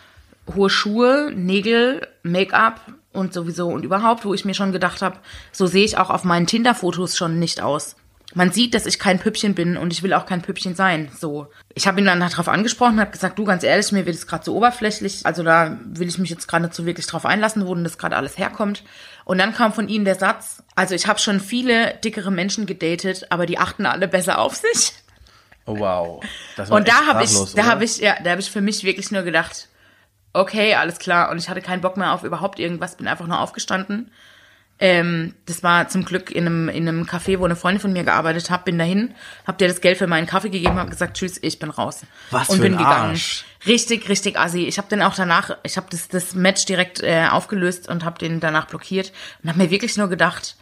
Hohe Schuhe, Nägel, Make-up und sowieso und überhaupt, wo ich mir schon gedacht habe, so sehe ich auch auf meinen Tinder-Fotos schon nicht aus. Man sieht, dass ich kein Püppchen bin und ich will auch kein Püppchen sein. So, ich habe ihn dann darauf angesprochen, habe gesagt, du ganz ehrlich, mir wird es gerade so oberflächlich, also da will ich mich jetzt gerade nicht so wirklich drauf einlassen, wo denn das gerade alles herkommt. Und dann kam von ihnen der Satz, also ich habe schon viele dickere Menschen gedatet, aber die achten alle besser auf sich. Oh, wow. Das war Und da habe ich, da habe ich, ja, da habe ich für mich wirklich nur gedacht, okay, alles klar. Und ich hatte keinen Bock mehr auf überhaupt irgendwas, bin einfach nur aufgestanden. Ähm, das war zum Glück in einem, in einem Café, wo eine Freundin von mir gearbeitet hat, bin dahin, hab dir das Geld für meinen Kaffee gegeben, hab gesagt, tschüss, ich bin raus. Was und für bin ein gegangen. Arsch. Richtig, richtig assi. Ich habe dann auch danach, ich habe das, das Match direkt äh, aufgelöst und habe den danach blockiert und habe mir wirklich nur gedacht,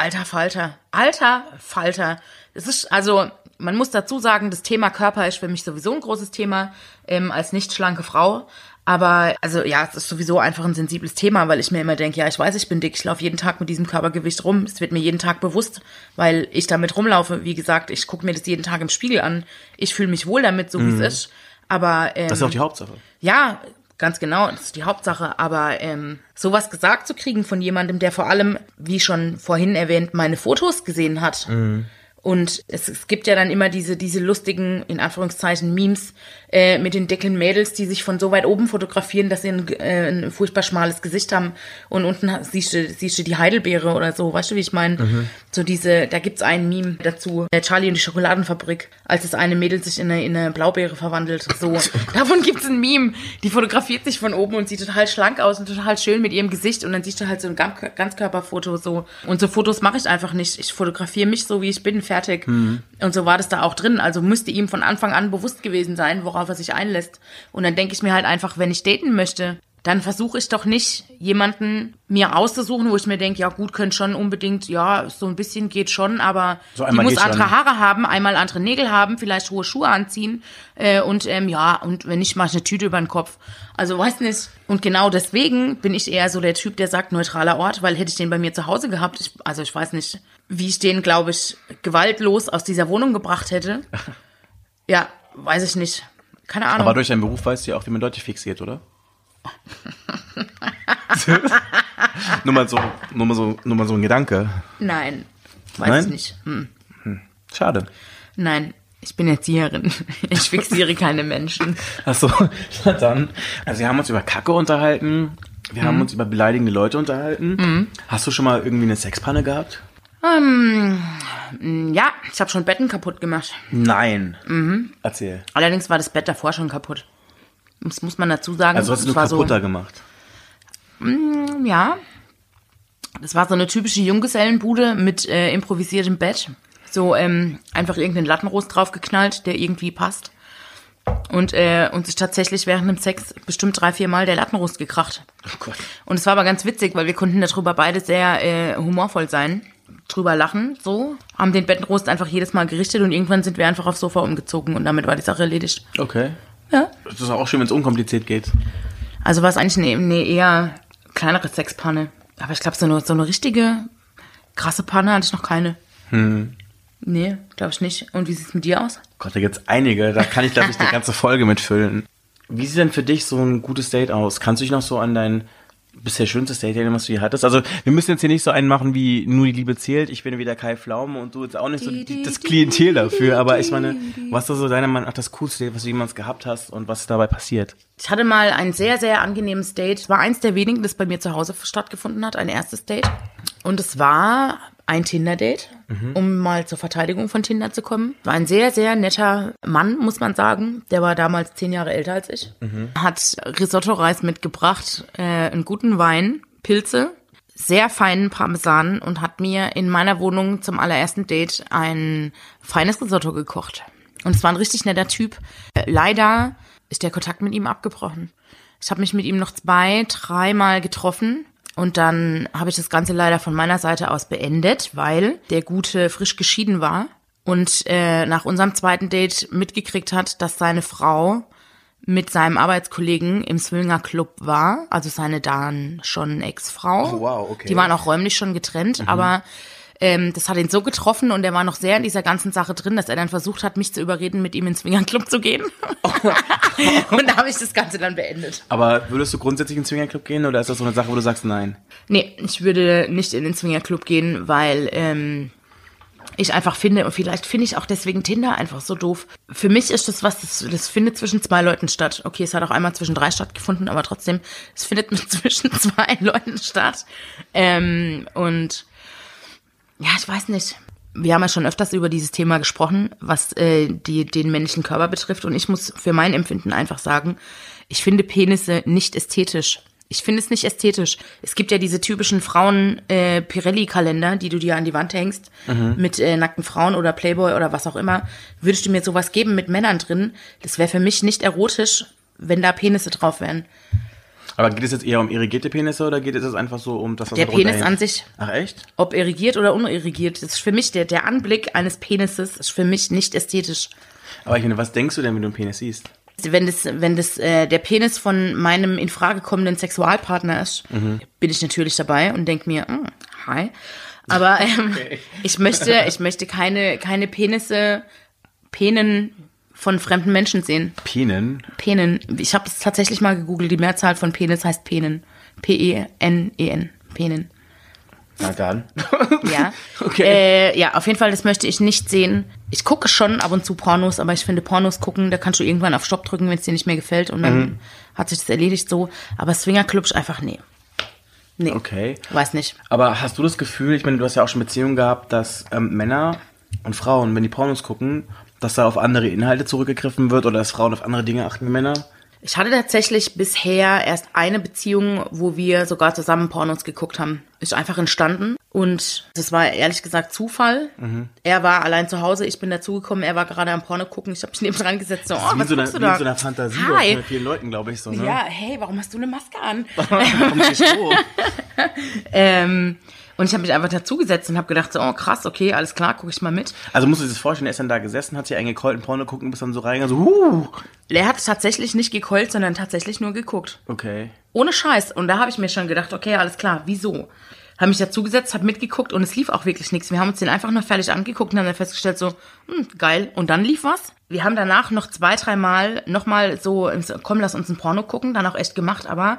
Alter Falter, alter Falter. Es ist also, man muss dazu sagen, das Thema Körper ist für mich sowieso ein großes Thema ähm, als nicht schlanke Frau. Aber also ja, es ist sowieso einfach ein sensibles Thema, weil ich mir immer denke, ja, ich weiß, ich bin dick, ich laufe jeden Tag mit diesem Körpergewicht rum. Es wird mir jeden Tag bewusst, weil ich damit rumlaufe. Wie gesagt, ich gucke mir das jeden Tag im Spiegel an. Ich fühle mich wohl damit, so wie es ist. Aber ähm, Das ist auch die Hauptsache. ja, ganz genau, das ist die Hauptsache. Aber ähm, sowas gesagt zu kriegen von jemandem, der vor allem, wie schon vorhin erwähnt, meine Fotos gesehen hat. Und es, es gibt ja dann immer diese, diese lustigen, in Anführungszeichen, Memes äh, mit den dicken Mädels, die sich von so weit oben fotografieren, dass sie ein, äh, ein furchtbar schmales Gesicht haben und unten siehst du, siehst du die Heidelbeere oder so, weißt du, wie ich meine? So diese, da gibt's ein Meme dazu, äh, Charlie und die Schokoladenfabrik, als das eine Mädel sich in eine, in eine Blaubeere verwandelt. <laughs> So, davon gibt's ein Meme. Die fotografiert sich von oben und sieht total schlank aus und total schön mit ihrem Gesicht und dann siehst du halt so ein Gan- Ganzkörperfoto so. Und so Fotos mache ich einfach nicht. Ich fotografiere mich so, wie ich bin, fertig. Und so war das da auch drin. Also müsste ihm von Anfang an bewusst gewesen sein, worauf er sich einlässt. Und dann denke ich mir halt einfach, wenn ich daten möchte, dann versuche ich doch nicht, jemanden mir auszusuchen, wo ich mir denke, ja gut, könnte schon unbedingt, ja, so ein bisschen geht schon, aber So die muss geht schon. andere Haare haben, einmal andere Nägel haben, vielleicht hohe Schuhe anziehen äh, und ähm, ja, und wenn nicht, mache ich eine Tüte über den Kopf. Also weiß nicht. Und genau deswegen bin ich eher so der Typ, der sagt neutraler Ort, weil hätte ich den bei mir zu Hause gehabt, ich, also ich weiß nicht, wie ich den, glaube ich, gewaltlos aus dieser Wohnung gebracht hätte. <laughs> Ja, weiß ich nicht. Keine Ahnung. Aber durch deinen Beruf weißt du ja auch, wie man Leute fixiert, oder? <laughs> nur mal so, nur mal so, nur mal so ein Gedanke. Nein, weiß Nein? ich nicht. Hm. Schade. Nein, ich bin Erzieherin. <laughs> Ich fixiere keine Menschen. Achso, na dann. Also wir haben uns über Kacke unterhalten. Wir Mhm. haben uns über beleidigende Leute unterhalten. Hast du schon mal irgendwie eine Sexpanne gehabt? Ja, ich habe schon Betten kaputt gemacht. Nein. Mhm. Erzähl. Allerdings war das Bett davor schon kaputt. Das muss man dazu sagen. Also hast du kaputter gemacht. so, ja. Das war so eine typische Junggesellenbude mit äh, improvisiertem Bett. So ähm, einfach irgendeinen Lattenrost draufgeknallt, der irgendwie passt. Und äh, uns ist tatsächlich während dem Sex bestimmt drei, vier Mal der Lattenrost gekracht. Oh Gott. Und es war aber ganz witzig, weil wir konnten darüber beide sehr äh, humorvoll sein, drüber lachen, so. Haben den Bettenrost einfach jedes Mal gerichtet und irgendwann sind wir einfach aufs Sofa umgezogen und damit war die Sache erledigt. Okay. Ja. Das ist auch schön, wenn es unkompliziert geht. Also war es eigentlich eine, eine eher kleinere Sexpanne. Aber ich glaube, so eine, so eine richtige krasse Panne hatte ich noch keine. Hm. Nee, glaube ich nicht. Und wie sieht's mit dir aus? Gott, da gibt's einige. Da kann ich, glaube ich, eine <laughs> ganze Folge mitfüllen. Wie sieht denn für dich so ein gutes Date aus? Kannst du dich noch so an dein bisher schönstes Date was du hier hattest? Also, wir müssen jetzt hier nicht so einen machen wie nur die Liebe zählt. Ich bin wieder Kai Pflaume und du jetzt auch nicht so die, das Klientel dafür. Aber ich meine, was ist so deiner Meinung nach das coolste Date, was du jemals gehabt hast und was dabei passiert? Ich hatte mal ein sehr, sehr angenehmes Date. Es war eins der wenigen, das bei mir zu Hause stattgefunden hat, ein erstes Date. Und es war ein Tinder-Date, um mal zur Verteidigung von Tinder zu kommen. War ein sehr, sehr netter Mann, muss man sagen. Der war damals zehn Jahre älter als ich. Hat Risotto-Reis mitgebracht, äh, einen guten Wein, Pilze, sehr feinen Parmesan und hat mir in meiner Wohnung zum allerersten Date ein feines Risotto gekocht. Und es war ein richtig netter Typ. Äh, leider ist der Kontakt mit ihm abgebrochen. Ich habe mich mit ihm noch zwei, dreimal getroffen und dann habe ich das Ganze leider von meiner Seite aus beendet, weil der Gute frisch geschieden war und äh, nach unserem zweiten Date mitgekriegt hat, dass seine Frau mit seinem Arbeitskollegen im Swinger Club war, also seine dann schon Ex-Frau. Oh, wow, okay. Die waren auch räumlich schon getrennt, aber ähm, das hat ihn so getroffen und er war noch sehr in dieser ganzen Sache drin, dass er dann versucht hat, mich zu überreden, mit ihm ins Swinger Club zu gehen. <laughs> und da habe ich das Ganze dann beendet. Aber würdest du grundsätzlich in den Swingerclub gehen oder ist das so eine Sache, wo du sagst nein? Nee, ich würde nicht in den Swinger Club gehen, weil ähm, ich einfach finde, und vielleicht finde ich auch deswegen Tinder einfach so doof. Für mich ist das was, das, das findet zwischen zwei Leuten statt. Okay, es hat auch einmal zwischen drei stattgefunden, aber trotzdem, es findet mit <laughs> zwischen zwei Leuten statt. Ähm, und ja, ich weiß nicht. Wir haben ja schon öfters über dieses Thema gesprochen, was äh, die, den männlichen Körper betrifft. Und ich muss für mein Empfinden einfach sagen, ich finde Penisse nicht ästhetisch. Ich finde es nicht ästhetisch. Es gibt ja diese typischen Frauen äh, die du dir an die Wand hängst, mit äh, nackten Frauen oder Playboy oder was auch immer. Würdest du mir sowas geben mit Männern drin? Das wäre für mich nicht erotisch, wenn da Penisse drauf wären. Aber geht es jetzt eher um irrigierte Penisse oder geht es einfach so um das, was Der Penis an hängt? sich, Ach echt? ob irrigiert oder unirrigiert, das ist für mich der, der Anblick eines Penises ist für mich nicht ästhetisch. Aber ich meine, was denkst du denn, wenn du einen Penis siehst? Wenn das, wenn das äh, der Penis von meinem in Frage kommenden Sexualpartner ist, bin ich natürlich dabei und denk mir, mm, hi. Aber ähm, ich möchte, ich möchte keine, keine Penisse, Penen von fremden Menschen sehen. Penen? Penen. Ich habe es tatsächlich mal gegoogelt. Die Mehrzahl von Penis heißt Penen. P-E-N-E-N. Penen. Na dann. <laughs> Ja. Okay. Äh, ja, auf jeden Fall, das möchte ich nicht sehen. Ich gucke schon ab und zu Pornos, aber ich finde Pornos gucken, da kannst du irgendwann auf Stopp drücken, wenn es dir nicht mehr gefällt und dann Mhm. hat sich das erledigt so. Aber Swingerclub ist einfach nee. Nee. Okay. Weiß nicht. Aber hast du das Gefühl, ich meine, du hast ja auch schon Beziehungen gehabt, dass ähm, Männer und Frauen, wenn die Pornos gucken, dass da auf andere Inhalte zurückgegriffen wird oder dass Frauen auf andere Dinge achten wie Männer? Ich hatte tatsächlich bisher erst eine Beziehung, wo wir sogar zusammen Pornos geguckt haben. Ist einfach entstanden. Und das war ehrlich gesagt Zufall. Mhm. Er war allein zu Hause, ich bin dazugekommen, er war gerade am Porno gucken. Ich habe mich neben dran gesetzt. So, oh, Das ist wie was so eine, guckst du wie in da? so einer Fantasie Hi. bei vielen Leuten, glaube ich, so, ne? Ja, hey, warum hast du eine Maske an? <laughs> <laughs> Ähm, und ich habe mich einfach dazugesetzt und habe gedacht, so, oh krass, okay, alles klar, gucke ich mal mit. Also musst du dir das vorstellen, er ist dann da gesessen, hat sich eingekeult, ein Porno gucken, bis dann so reingegangen, so, huh. Er hat tatsächlich nicht gekeult, sondern tatsächlich nur geguckt. Okay. Ohne Scheiß. Und da habe ich mir schon gedacht, okay, alles klar, wieso? Habe mich dazugesetzt, habe mitgeguckt und es lief auch wirklich nichts. Wir haben uns den einfach nur fertig angeguckt und haben dann festgestellt, so, hm, geil. Und dann lief was. Wir haben danach noch zwei, dreimal nochmal so, komm, lass uns ein Porno gucken, dann auch echt gemacht, aber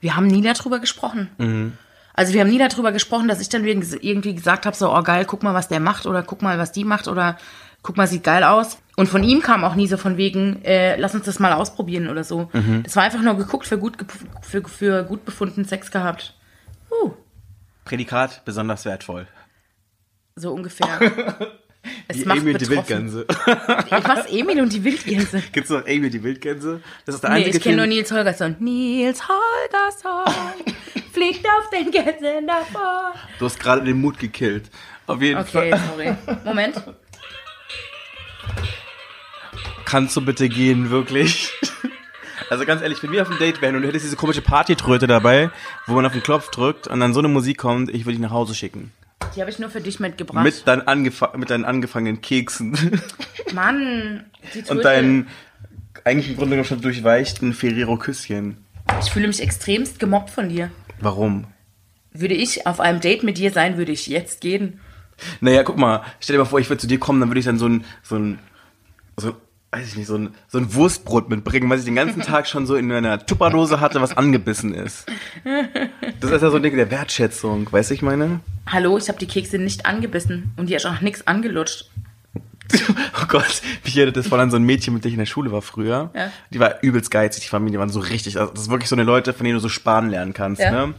wir haben nie darüber gesprochen. Also wir haben nie darüber gesprochen, dass ich dann irgendwie gesagt habe, so, oh geil, guck mal, was der macht oder guck mal, was die macht oder guck mal, sieht geil aus. Und von ihm kam auch nie so von wegen, äh, lass uns das mal ausprobieren oder so. Das war einfach nur geguckt, für gut, für, für gut befunden Sex gehabt. Uh, Prädikat besonders wertvoll. so ungefähr. <laughs> es Die macht Emil die betroffen. Wildgänse. <laughs> Was, Emil und die Wildgänse? Gibt's noch Emil die Wildgänse? Das ist der Nee, einzige ich kenne nur. Nils Holgersson. Nils Holgersson <laughs> fliegt auf den Gänsen davon. Du hast gerade den Mut gekillt. Auf jeden Okay, Fall. sorry. Moment. Kannst du bitte gehen, wirklich? Also ganz ehrlich, wenn wir auf einem Date wären und du hättest diese komische Partytröte dabei, wo man auf den Knopf drückt und dann so eine Musik kommt, ich würde dich nach Hause schicken. Die habe ich nur für dich mitgebracht. Mit, deinen angefa mit deinen angefangenen Keksen Mann, die und Tröte. deinen eigentlich im Grunde genommen schon durchweichten Ferrero-Küsschen. Ich fühle mich extremst gemobbt von dir. Warum? Würde ich auf einem Date mit dir sein, würde ich jetzt gehen. Naja, guck mal, stell dir mal vor, ich würde zu dir kommen, dann würde ich dann so ein, so ein, so ein, weiß ich nicht, so ein, so ein Wurstbrot mitbringen, was ich den ganzen <laughs> Tag schon so in einer Tupperdose hatte, was angebissen ist. Das ist ja so ein Ding der Wertschätzung, weißt du, ich meine? Hallo, ich habe die Kekse nicht angebissen und die hat auch nichts angelutscht. <laughs> Oh Gott, mich erinnert das voll an so ein Mädchen, mit dem ich in der Schule war früher. Ja. Die war übelst geizig, die Familie waren so richtig, also das ist wirklich so eine Leute, von denen du so sparen lernen kannst, Ja. ne?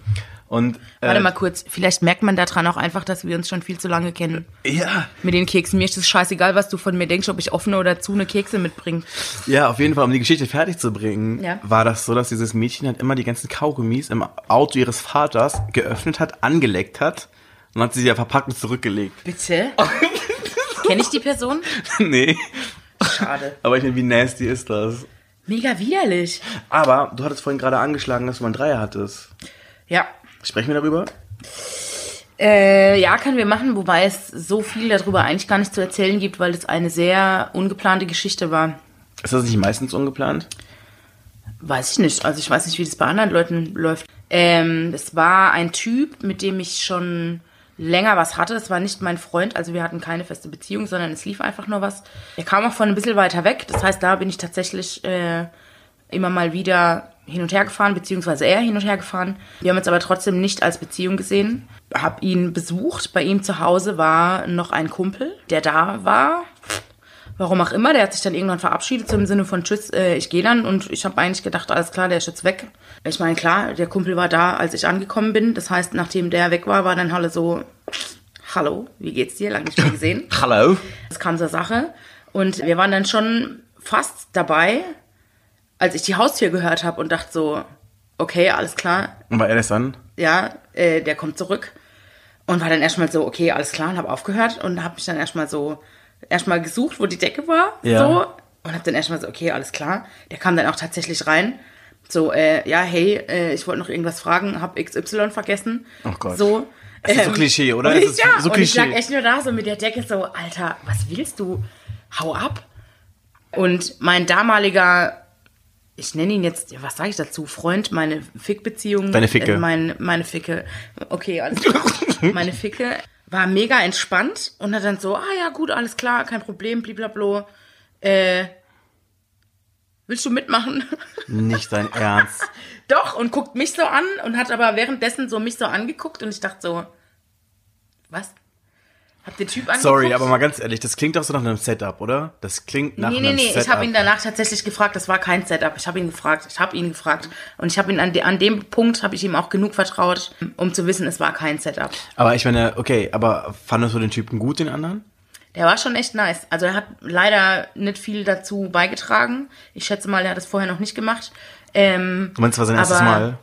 Und, äh, Warte mal kurz, vielleicht merkt man daran auch einfach, dass wir uns schon viel zu lange kennen. Ja, Mit den Keksen. Mir ist es scheißegal, was du von mir denkst, ob ich offene oder zu eine Kekse mitbringe. Ja, auf jeden Fall, um die Geschichte fertig zu bringen, Ja. war das so, dass dieses Mädchen halt immer die ganzen Kaugummis im Auto ihres Vaters geöffnet hat, angeleckt hat und hat sie ja verpackt und zurückgelegt. Bitte? <laughs> Kenne ich die Person? <laughs> nee. Schade. Aber ich meine, wie nasty ist das? Mega widerlich. Aber du hattest vorhin gerade angeschlagen, dass du mal einen Dreier hattest. Ja. Sprechen wir darüber? Äh, ja, können wir machen, wobei es so viel darüber eigentlich gar nicht zu erzählen gibt, weil es eine sehr ungeplante Geschichte war. Ist das nicht meistens ungeplant? Weiß ich nicht. Also ich weiß nicht, wie das bei anderen Leuten läuft. Ähm, es war ein Typ, mit dem ich schon länger was hatte. Es war nicht mein Freund, also wir hatten keine feste Beziehung, sondern es lief einfach nur was. Er kam auch von ein bisschen weiter weg. Das heißt, da bin ich tatsächlich äh, immer mal wieder hin und her gefahren, beziehungsweise er hin und her gefahren. Wir haben uns aber trotzdem nicht als Beziehung gesehen. Hab ihn besucht. Bei ihm zu Hause war noch ein Kumpel, der da war. Warum auch immer, der hat sich dann irgendwann verabschiedet, so im Sinne von Tschüss, äh, ich gehe dann. Und ich habe eigentlich gedacht, alles klar, der ist jetzt weg. Ich meine, klar, der Kumpel war da, als ich angekommen bin. Das heißt, nachdem der weg war, war dann Halle so, hallo, wie geht's dir? Lange nicht mehr gesehen. <laughs> Hallo? Das kam zur Sache. Und wir waren dann schon fast dabei, als ich die Haustür gehört habe und dachte so, okay, alles klar, Und war er das dann? ja, äh, der kommt zurück. Und war dann erstmal so, okay, alles klar, und habe aufgehört und habe mich dann erstmal so, erstmal gesucht, wo die Decke war, Ja. so. Und habe dann erstmal so, okay, alles klar. Der kam dann auch tatsächlich rein. So, äh, ja, hey, äh, ich wollte noch irgendwas fragen, hab XY vergessen. Oh Gott. So. ähm, Es ist so Klischee, oder? Ich, ist ja, so und ich lag Klischee. echt nur da so mit der Decke so, Alter, was willst du? Hau ab. Und mein damaliger, ich nenne ihn jetzt, was sage ich dazu? Freund, meine Fickbeziehung. Deine Ficke. Äh, mein, meine Ficke. Okay, alles klar. <laughs> meine Ficke war mega entspannt und hat dann so, ah ja, gut, alles klar, kein Problem, bliblablo. Äh, willst du mitmachen? <laughs> Nicht dein Ernst. Doch, und guckt mich so an und hat aber währenddessen so mich so angeguckt und ich dachte so, was? Habt den Typ angeguckt? Sorry, aber mal ganz ehrlich, das klingt doch so nach einem Setup, oder? Das klingt nach Nee, nee, einem nee, Setup. ich habe ihn danach tatsächlich gefragt, das war kein Setup. Ich habe ihn gefragt, ich habe ihn gefragt. Und ich habe ihn an, de, an dem Punkt, habe ich ihm auch genug vertraut, um zu wissen, es war kein Setup. aber ich meine, okay, aber fandest du den Typen gut, den anderen? Der war schon echt nice. Also er hat leider nicht viel dazu beigetragen. Ich schätze mal, er hat es vorher noch nicht gemacht. Ähm, Du meinst, es war sein erstes Mal?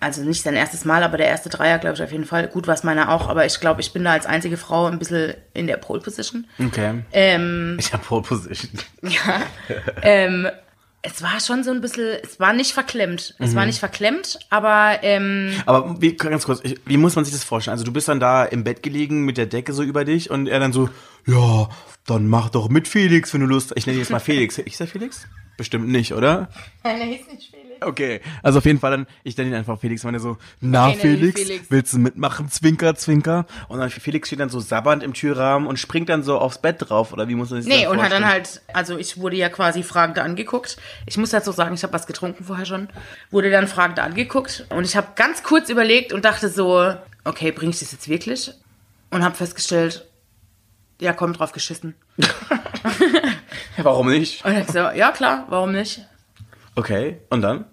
Also nicht sein erstes Mal, aber der erste Dreier, glaube ich, auf jeden Fall. Gut, was meiner auch, aber ich glaube, ich bin da als einzige Frau ein bisschen in der Pole Position. Okay. Ähm, <laughs> Ich habe Pole Position. <laughs> Ja. ähm, es war schon so ein bisschen, es war nicht verklemmt. Es Mhm. war nicht verklemmt, aber ähm, Aber wie, ganz kurz, ich, wie muss man sich das vorstellen? Also du bist dann da im Bett gelegen mit der Decke so über dich und er dann so, ja, dann mach doch mit Felix, wenn du Lust hast. Ich nenne ihn jetzt mal Felix. Ich sag Felix? Bestimmt nicht, oder? nein, er hieß nicht Felix. Okay. Also auf jeden Fall dann, ich nenne ihn einfach Felix, meine so, na Okay, Felix, Felix. willst du mitmachen, Zwinker, Zwinker? Und dann Felix steht dann so sabbernd im Türrahmen und springt dann so aufs Bett drauf, oder wie muss man sich Nee, das und hat dann halt, also ich wurde ja quasi fragend angeguckt. Ich muss dazu sagen, ich habe was getrunken vorher schon. Wurde dann fragend angeguckt und ich habe ganz kurz überlegt und dachte so, okay, bringe ich das jetzt wirklich? Und habe festgestellt, ja, komm drauf geschissen. <laughs> Warum nicht? Und ich so, ja klar, warum nicht? Okay, und dann?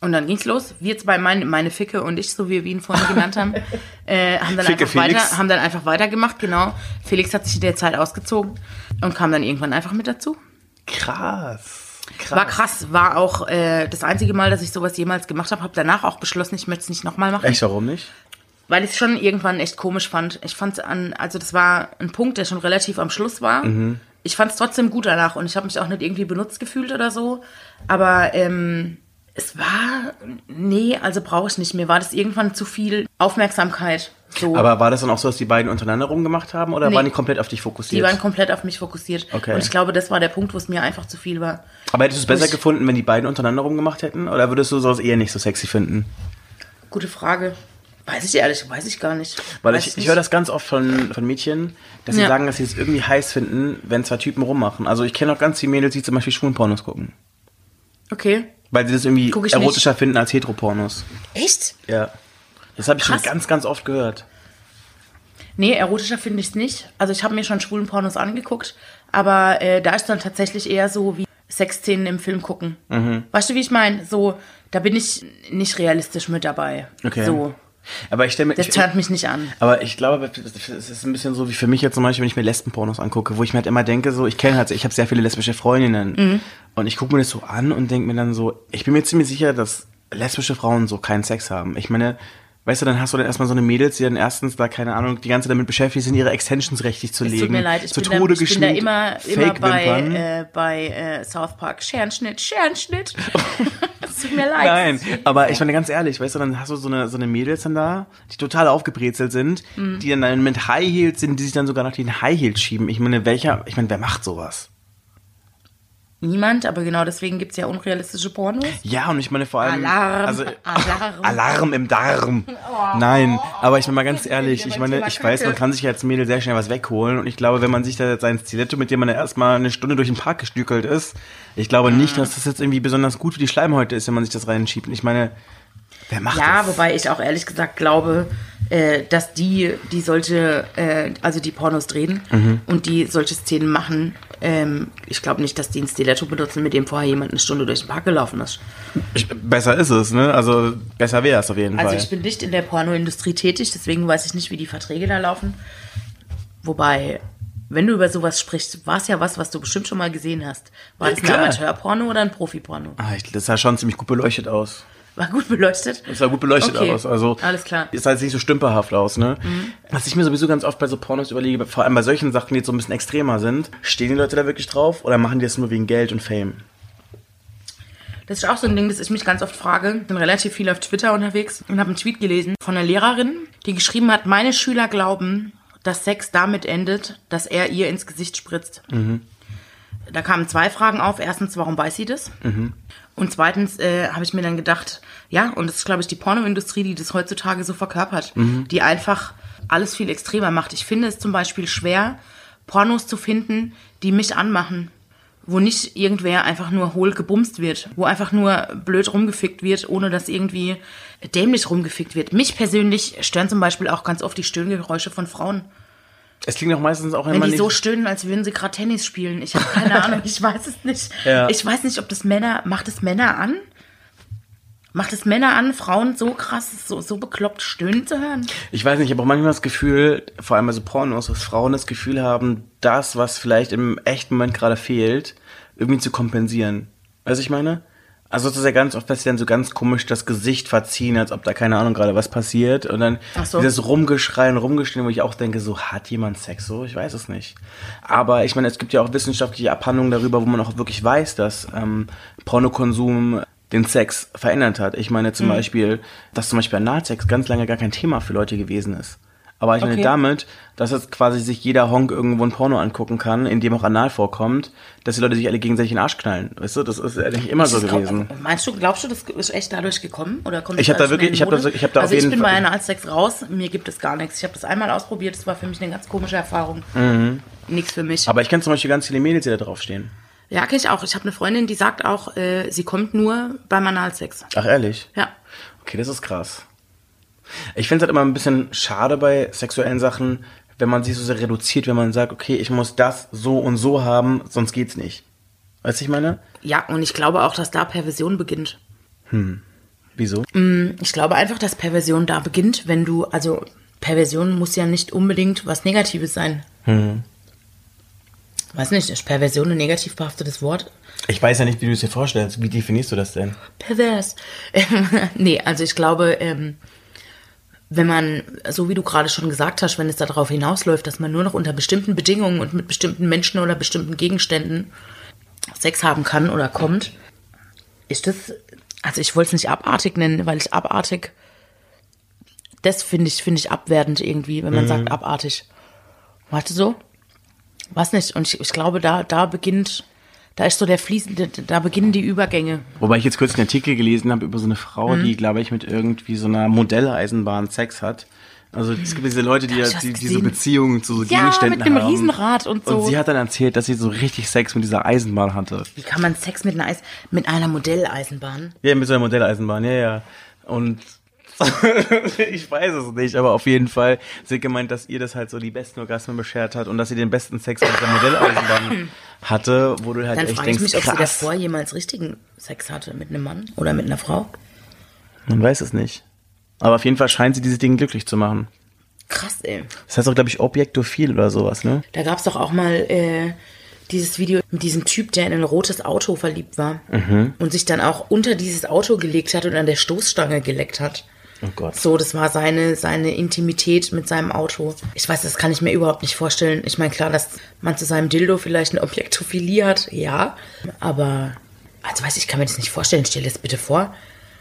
Und dann ging's los. Wir zwei, meine, meine Ficke und ich, so wie wir ihn vorhin genannt haben, <laughs> äh, haben, dann Ficke einfach weiter, haben dann einfach weitergemacht, genau. Felix hat sich in der Zeit ausgezogen und kam dann irgendwann einfach mit dazu. Krass. Krass. War krass, war auch äh, das einzige Mal, dass ich sowas jemals gemacht habe. Habe danach auch beschlossen, ich möchte es nicht nochmal machen. Echt, warum nicht? Weil ich es schon irgendwann echt komisch fand. Ich fand an, also das war ein Punkt, der schon relativ am Schluss war. Mhm. Ich fand es trotzdem gut danach und ich habe mich auch nicht irgendwie benutzt gefühlt oder so. Aber ähm, es war, nee, also brauche ich nicht. Mir war das irgendwann zu viel Aufmerksamkeit. So. Aber war das dann auch so, dass die beiden untereinander rumgemacht haben oder Nee. waren die komplett auf dich fokussiert? die waren komplett auf mich fokussiert. Okay. Und ich glaube, das war der Punkt, wo es mir einfach zu viel war. Aber hättest du es besser Ich- gefunden, wenn die beiden untereinander rumgemacht hätten? Oder würdest du sowas eher nicht so sexy finden? Gute Frage. Weiß ich ehrlich, weiß ich gar nicht. Weil Weiß ich, ich nicht. höre das ganz oft von, von Mädchen, dass sie Ja. sagen, dass sie es irgendwie heiß finden, wenn zwei Typen rummachen. Also ich kenne auch ganz viele Mädels, die zum Beispiel Schwulenpornos gucken. Okay. Weil sie das irgendwie erotischer finden als Heteropornos. Echt? Ja. Das habe ich schon Krass. ganz, ganz oft gehört. Nee, erotischer finde ich es nicht. Also ich habe mir schon schwulen Pornos angeguckt, aber äh, da ist dann tatsächlich eher so wie Sexszenen im Film gucken. Mhm. Weißt du, wie ich meine? So, da bin ich nicht realistisch mit dabei. Okay. So, Aber ich stelle mir. das ich, mich nicht an. aber ich glaube, es ist ein bisschen so wie für mich jetzt zum Beispiel, wenn ich mir Lesbenpornos angucke, wo ich mir halt immer denke, so, ich kenne halt, ich habe sehr viele lesbische Freundinnen. Mhm. Und ich gucke mir das so an und denke mir dann so, ich bin mir ziemlich sicher, dass lesbische Frauen so keinen Sex haben. Ich meine, weißt du, dann hast du dann erstmal so eine Mädels, die dann erstens da, keine Ahnung, die ganze Zeit damit beschäftigt sind, ihre Extensions richtig zu Es legen. tut mir leid, ich, zu bin da, Tode ich bin da immer, immer bei, äh, bei äh, South Park. Scherenschnitt, Scherenschnitt. <laughs> Es tut mir leid. Nein, aber ich meine ganz ehrlich, weißt du, dann hast du so eine, so eine Mädels dann da, die total aufgebrezelt sind, Mhm. die dann mit High Heels sind, die sich dann sogar nach den High Heels schieben. Ich meine, welcher, ich meine, wer macht sowas? Niemand, aber genau deswegen gibt's ja unrealistische Pornos. Ja, und ich meine vor allem. Alarm, also, Alarm. Alarm im Darm. Nein, aber ich meine mal ganz <laughs> ehrlich, Ja, ich meine, ich weiß, man kann sich als Mädel sehr schnell was wegholen und ich glaube, wenn man sich da jetzt sein Stiletto, mit dem man ja erstmal eine Stunde durch den Park gestückelt ist, ich glaube nicht, dass das jetzt irgendwie besonders gut für die Schleimhäute ist, wenn man sich das reinschiebt. Und ich meine, wer macht Ja, das? wobei ich auch ehrlich gesagt glaube, äh, dass die, die solche, äh, also die Pornos drehen Mhm. und die solche Szenen machen, ähm, ich glaube nicht, dass die ein Stiletto benutzen, mit dem vorher jemand eine Stunde durch den Park gelaufen ist. Besser ist es, ne? Also besser wäre es auf jeden Also Fall. ich bin nicht in der Pornoindustrie tätig, deswegen weiß ich nicht, wie die Verträge da laufen. Wobei, wenn du über sowas sprichst, war es ja was, was du bestimmt schon mal gesehen hast. War Ja, das ein. Amateurporno oder ein Profiporno? ah, das sah schon ziemlich gut beleuchtet aus. War gut beleuchtet? Es sah gut beleuchtet Okay, aus. Also alles klar. Mhm. Ist halt nicht so stümperhaft aus, ne? Was ich mir sowieso ganz oft bei so Pornos überlege, vor allem bei solchen Sachen, die jetzt so ein bisschen extremer sind, stehen die Leute da wirklich drauf oder machen die das nur wegen Geld und Fame? Das ist auch so ein Ding, das ich mich ganz oft frage. Ich bin relativ viel auf Twitter unterwegs und habe einen Tweet gelesen von einer Lehrerin, die geschrieben hat, meine Schüler glauben, dass Sex damit endet, dass er ihr ins Gesicht spritzt. Da kamen zwei Fragen auf. Erstens, warum weiß sie das? Und zweitens äh, habe ich mir dann gedacht, ja, und das ist, glaube ich, die Pornoindustrie, die das heutzutage so verkörpert, die einfach alles viel extremer macht. Ich finde es zum Beispiel schwer, Pornos zu finden, die mich anmachen. Wo nicht irgendwer einfach nur hohl gebumst wird, wo einfach nur blöd rumgefickt wird, ohne dass irgendwie dämlich rumgefickt wird. Mich persönlich stören zum Beispiel auch ganz oft die Stöhngeräusche von Frauen. Es klingt auch meistens auch Wenn immer die nicht. so stöhnen, als würden sie gerade Tennis spielen. Ich habe <laughs> keine Ahnung, ich weiß es nicht. Ja. Ich weiß nicht, ob das Männer, macht es Männer an? Macht es Männer an, Frauen so krass, so, so bekloppt stöhnen zu hören? ich weiß nicht, ich habe auch manchmal das Gefühl, vor allem bei so Pornos, dass Frauen das Gefühl haben, das, was vielleicht im echten Moment gerade fehlt, irgendwie zu kompensieren. Weißt du, ich meine? Also das ist ja ganz oft, dass sie dann so ganz komisch das Gesicht verziehen, als ob da keine Ahnung gerade was passiert. Und dann so. dieses Rumgeschrei und Rumgestehen, wo ich auch denke, so hat jemand Sex so? Ich weiß es nicht. Aber ich meine, es gibt ja auch wissenschaftliche Abhandlungen darüber, wo man auch wirklich weiß, dass ähm, Pornokonsum den Sex verändert hat. Ich meine Mhm. zum Beispiel, dass zum Beispiel Analsex ganz lange gar kein Thema für Leute gewesen ist. Aber ich meine Okay. damit, dass jetzt quasi sich jeder Honk irgendwo ein Porno angucken kann, in dem auch Anal vorkommt, dass die Leute sich alle gegenseitig in den Arsch knallen. Weißt du, das ist nicht immer so Ist das- gewesen. Meinst du, glaubst du, das ist echt dadurch gekommen? Oder kommt Ich das hab da wirklich- ich hab da so- ich hab da auf Also ich jeden bin bei Fall- Analsex raus, mir gibt es gar nichts. Ich habe das einmal ausprobiert, das war für mich eine ganz komische Erfahrung. Nichts für mich. Mhm. Aber ich kenne zum Beispiel ganz viele Mädels, die da draufstehen. ja, kenn ich auch. Ich habe eine Freundin, die sagt auch, äh, sie kommt nur beim Analsex. Ach, ehrlich? Ja. Okay, das ist krass. Ich finde es halt immer ein bisschen schade bei sexuellen Sachen, wenn man sich so sehr reduziert, wenn man sagt, okay, ich muss das so und so haben, sonst geht's nicht. Weißt du, ich meine? Ja, und ich glaube auch, dass da Perversion beginnt. Wieso? Ich glaube einfach, dass Perversion da beginnt, wenn du, also Perversion muss ja nicht unbedingt was Negatives sein. Weiß nicht, ist Perversion ein negativ behaftetes Wort? Ich weiß ja nicht, wie du es dir vorstellst. Wie definierst du das denn? Pervers. <laughs> nee, also ich glaube, ähm, wenn man, so wie du gerade schon gesagt hast, wenn es darauf hinausläuft, dass man nur noch unter bestimmten Bedingungen und mit bestimmten Menschen oder bestimmten Gegenständen Sex haben kann oder kommt, ist das, also ich wollte es nicht abartig nennen, weil ich abartig, das finde ich, finde ich abwertend irgendwie, wenn man sagt abartig. Warte so? Was nicht? Und ich, ich glaube, da, da beginnt, da ist so der fließende, da beginnen die Übergänge. Wobei ich jetzt kurz einen Artikel gelesen habe über so eine Frau, Mhm. die, glaube ich, mit irgendwie so einer Modelleisenbahn Sex hat. Also es gibt diese Leute, die, ja, die, die so? Beziehungen zu so Ja, Gegenständen mit einem haben. Riesenrad und so. Und sie hat dann erzählt, dass sie so richtig Sex mit dieser Eisenbahn hatte. Wie kann man Sex mit einer, Eis mit einer Modelleisenbahn? Ja, mit so einer Modelleisenbahn, ja, ja. Und <laughs> ich weiß es nicht, aber auf jeden Fall, hat gemeint, dass ihr das halt so die besten Orgasmen beschert hat und dass sie den besten Sex mit der Modelleisenbahn <clears throat> hatte, wo du halt Dann echt frage ich denkst, mich, ob sie krass. davor jemals richtigen Sex hatte mit einem Mann oder mit einer Frau. Man weiß es nicht. Aber auf jeden Fall scheint sie diese Dinge glücklich zu machen. Krass, ey. Das heißt auch, glaube ich, Objektophil oder sowas, ne? Da gab es doch auch mal äh, dieses Video mit diesem Typ, der in ein rotes Auto verliebt war Mhm. und sich dann auch unter dieses Auto gelegt hat und an der Stoßstange geleckt hat. Oh Gott. So, das war seine, seine Intimität mit seinem Auto. Ich weiß, das kann ich mir überhaupt nicht vorstellen. Ich meine, klar, dass man zu seinem Dildo vielleicht eine Objektophilie hat, ja. Aber, also weiß ich, kann mir das nicht vorstellen. Stell dir das bitte vor.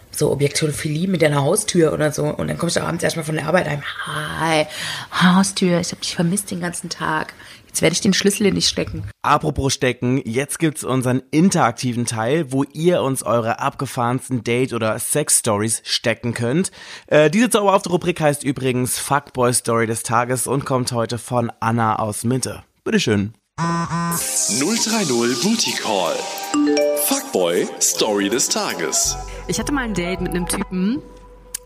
So Objektophilie mit deiner Haustür oder so. Und dann kommst du abends erstmal von der Arbeit heim. Hi, Haustür, ich habe dich vermisst den ganzen Tag. Jetzt werde ich den Schlüssel nicht stecken. Apropos stecken, jetzt gibt's unseren interaktiven Teil, wo ihr uns eure abgefahrensten Date- oder Sex-Stories stecken könnt. Äh, diese zauberhafte Rubrik heißt übrigens Fuckboy Story des Tages und kommt heute von Anna aus Mitte. Bitteschön. 030 Booty Call. Fuckboy Story des Tages. Ich hatte mal ein Date mit einem Typen.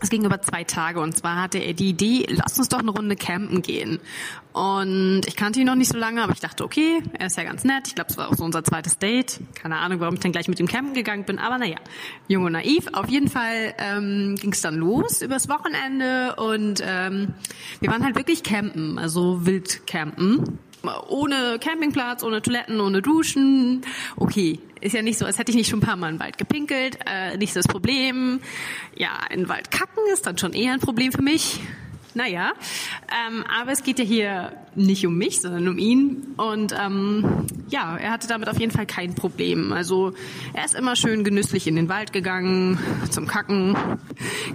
Es ging über zwei Tage und zwar hatte er die Idee, lass uns doch eine Runde campen gehen. Und ich kannte ihn noch nicht so lange, aber ich dachte, okay, er ist ja ganz nett. Ich glaube, es war auch so unser zweites Date. Keine Ahnung, warum ich dann gleich mit ihm campen gegangen bin, aber naja, jung und naiv. Auf jeden Fall ähm, ging es dann los übers Wochenende und ähm, wir waren halt wirklich campen, also wild campen ohne Campingplatz, ohne Toiletten, ohne Duschen. Okay, ist ja nicht so, als hätte ich nicht schon ein paar Mal im Wald gepinkelt. Äh, nicht so das Problem. Ja, den Wald kacken ist dann schon eher ein Problem für mich. Naja, ähm, aber es geht ja hier nicht um mich, sondern um ihn. Und ähm, ja, er hatte damit auf jeden Fall kein Problem. Also er ist immer schön genüsslich in den Wald gegangen zum Kacken,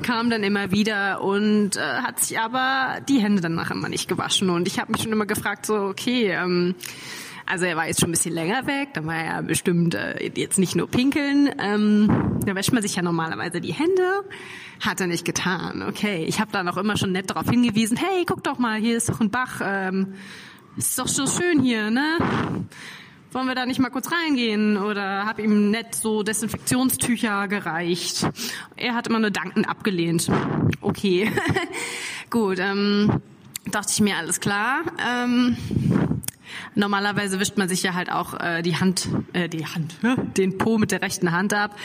kam dann immer wieder und äh, hat sich aber die Hände danach immer nicht gewaschen. Und ich habe mich schon immer gefragt, so okay. Ähm, also er war jetzt schon ein bisschen länger weg, dann war er bestimmt äh, jetzt nicht nur pinkeln. Ähm, da wäscht man sich ja normalerweise die Hände. Hat er nicht getan. Okay, ich habe dann auch immer schon nett darauf hingewiesen, hey, guck doch mal, hier ist doch ein Bach. Ähm, ist doch so schön hier, ne? Wollen wir da nicht mal kurz reingehen? Oder habe ihm nett so Desinfektionstücher gereicht. Er hat immer nur Danken abgelehnt. Okay, <laughs> gut. Ähm, dachte ich mir, alles klar. Ähm, Normalerweise wischt man sich ja halt auch äh, die Hand, äh, die Hand, den Po mit der rechten Hand ab.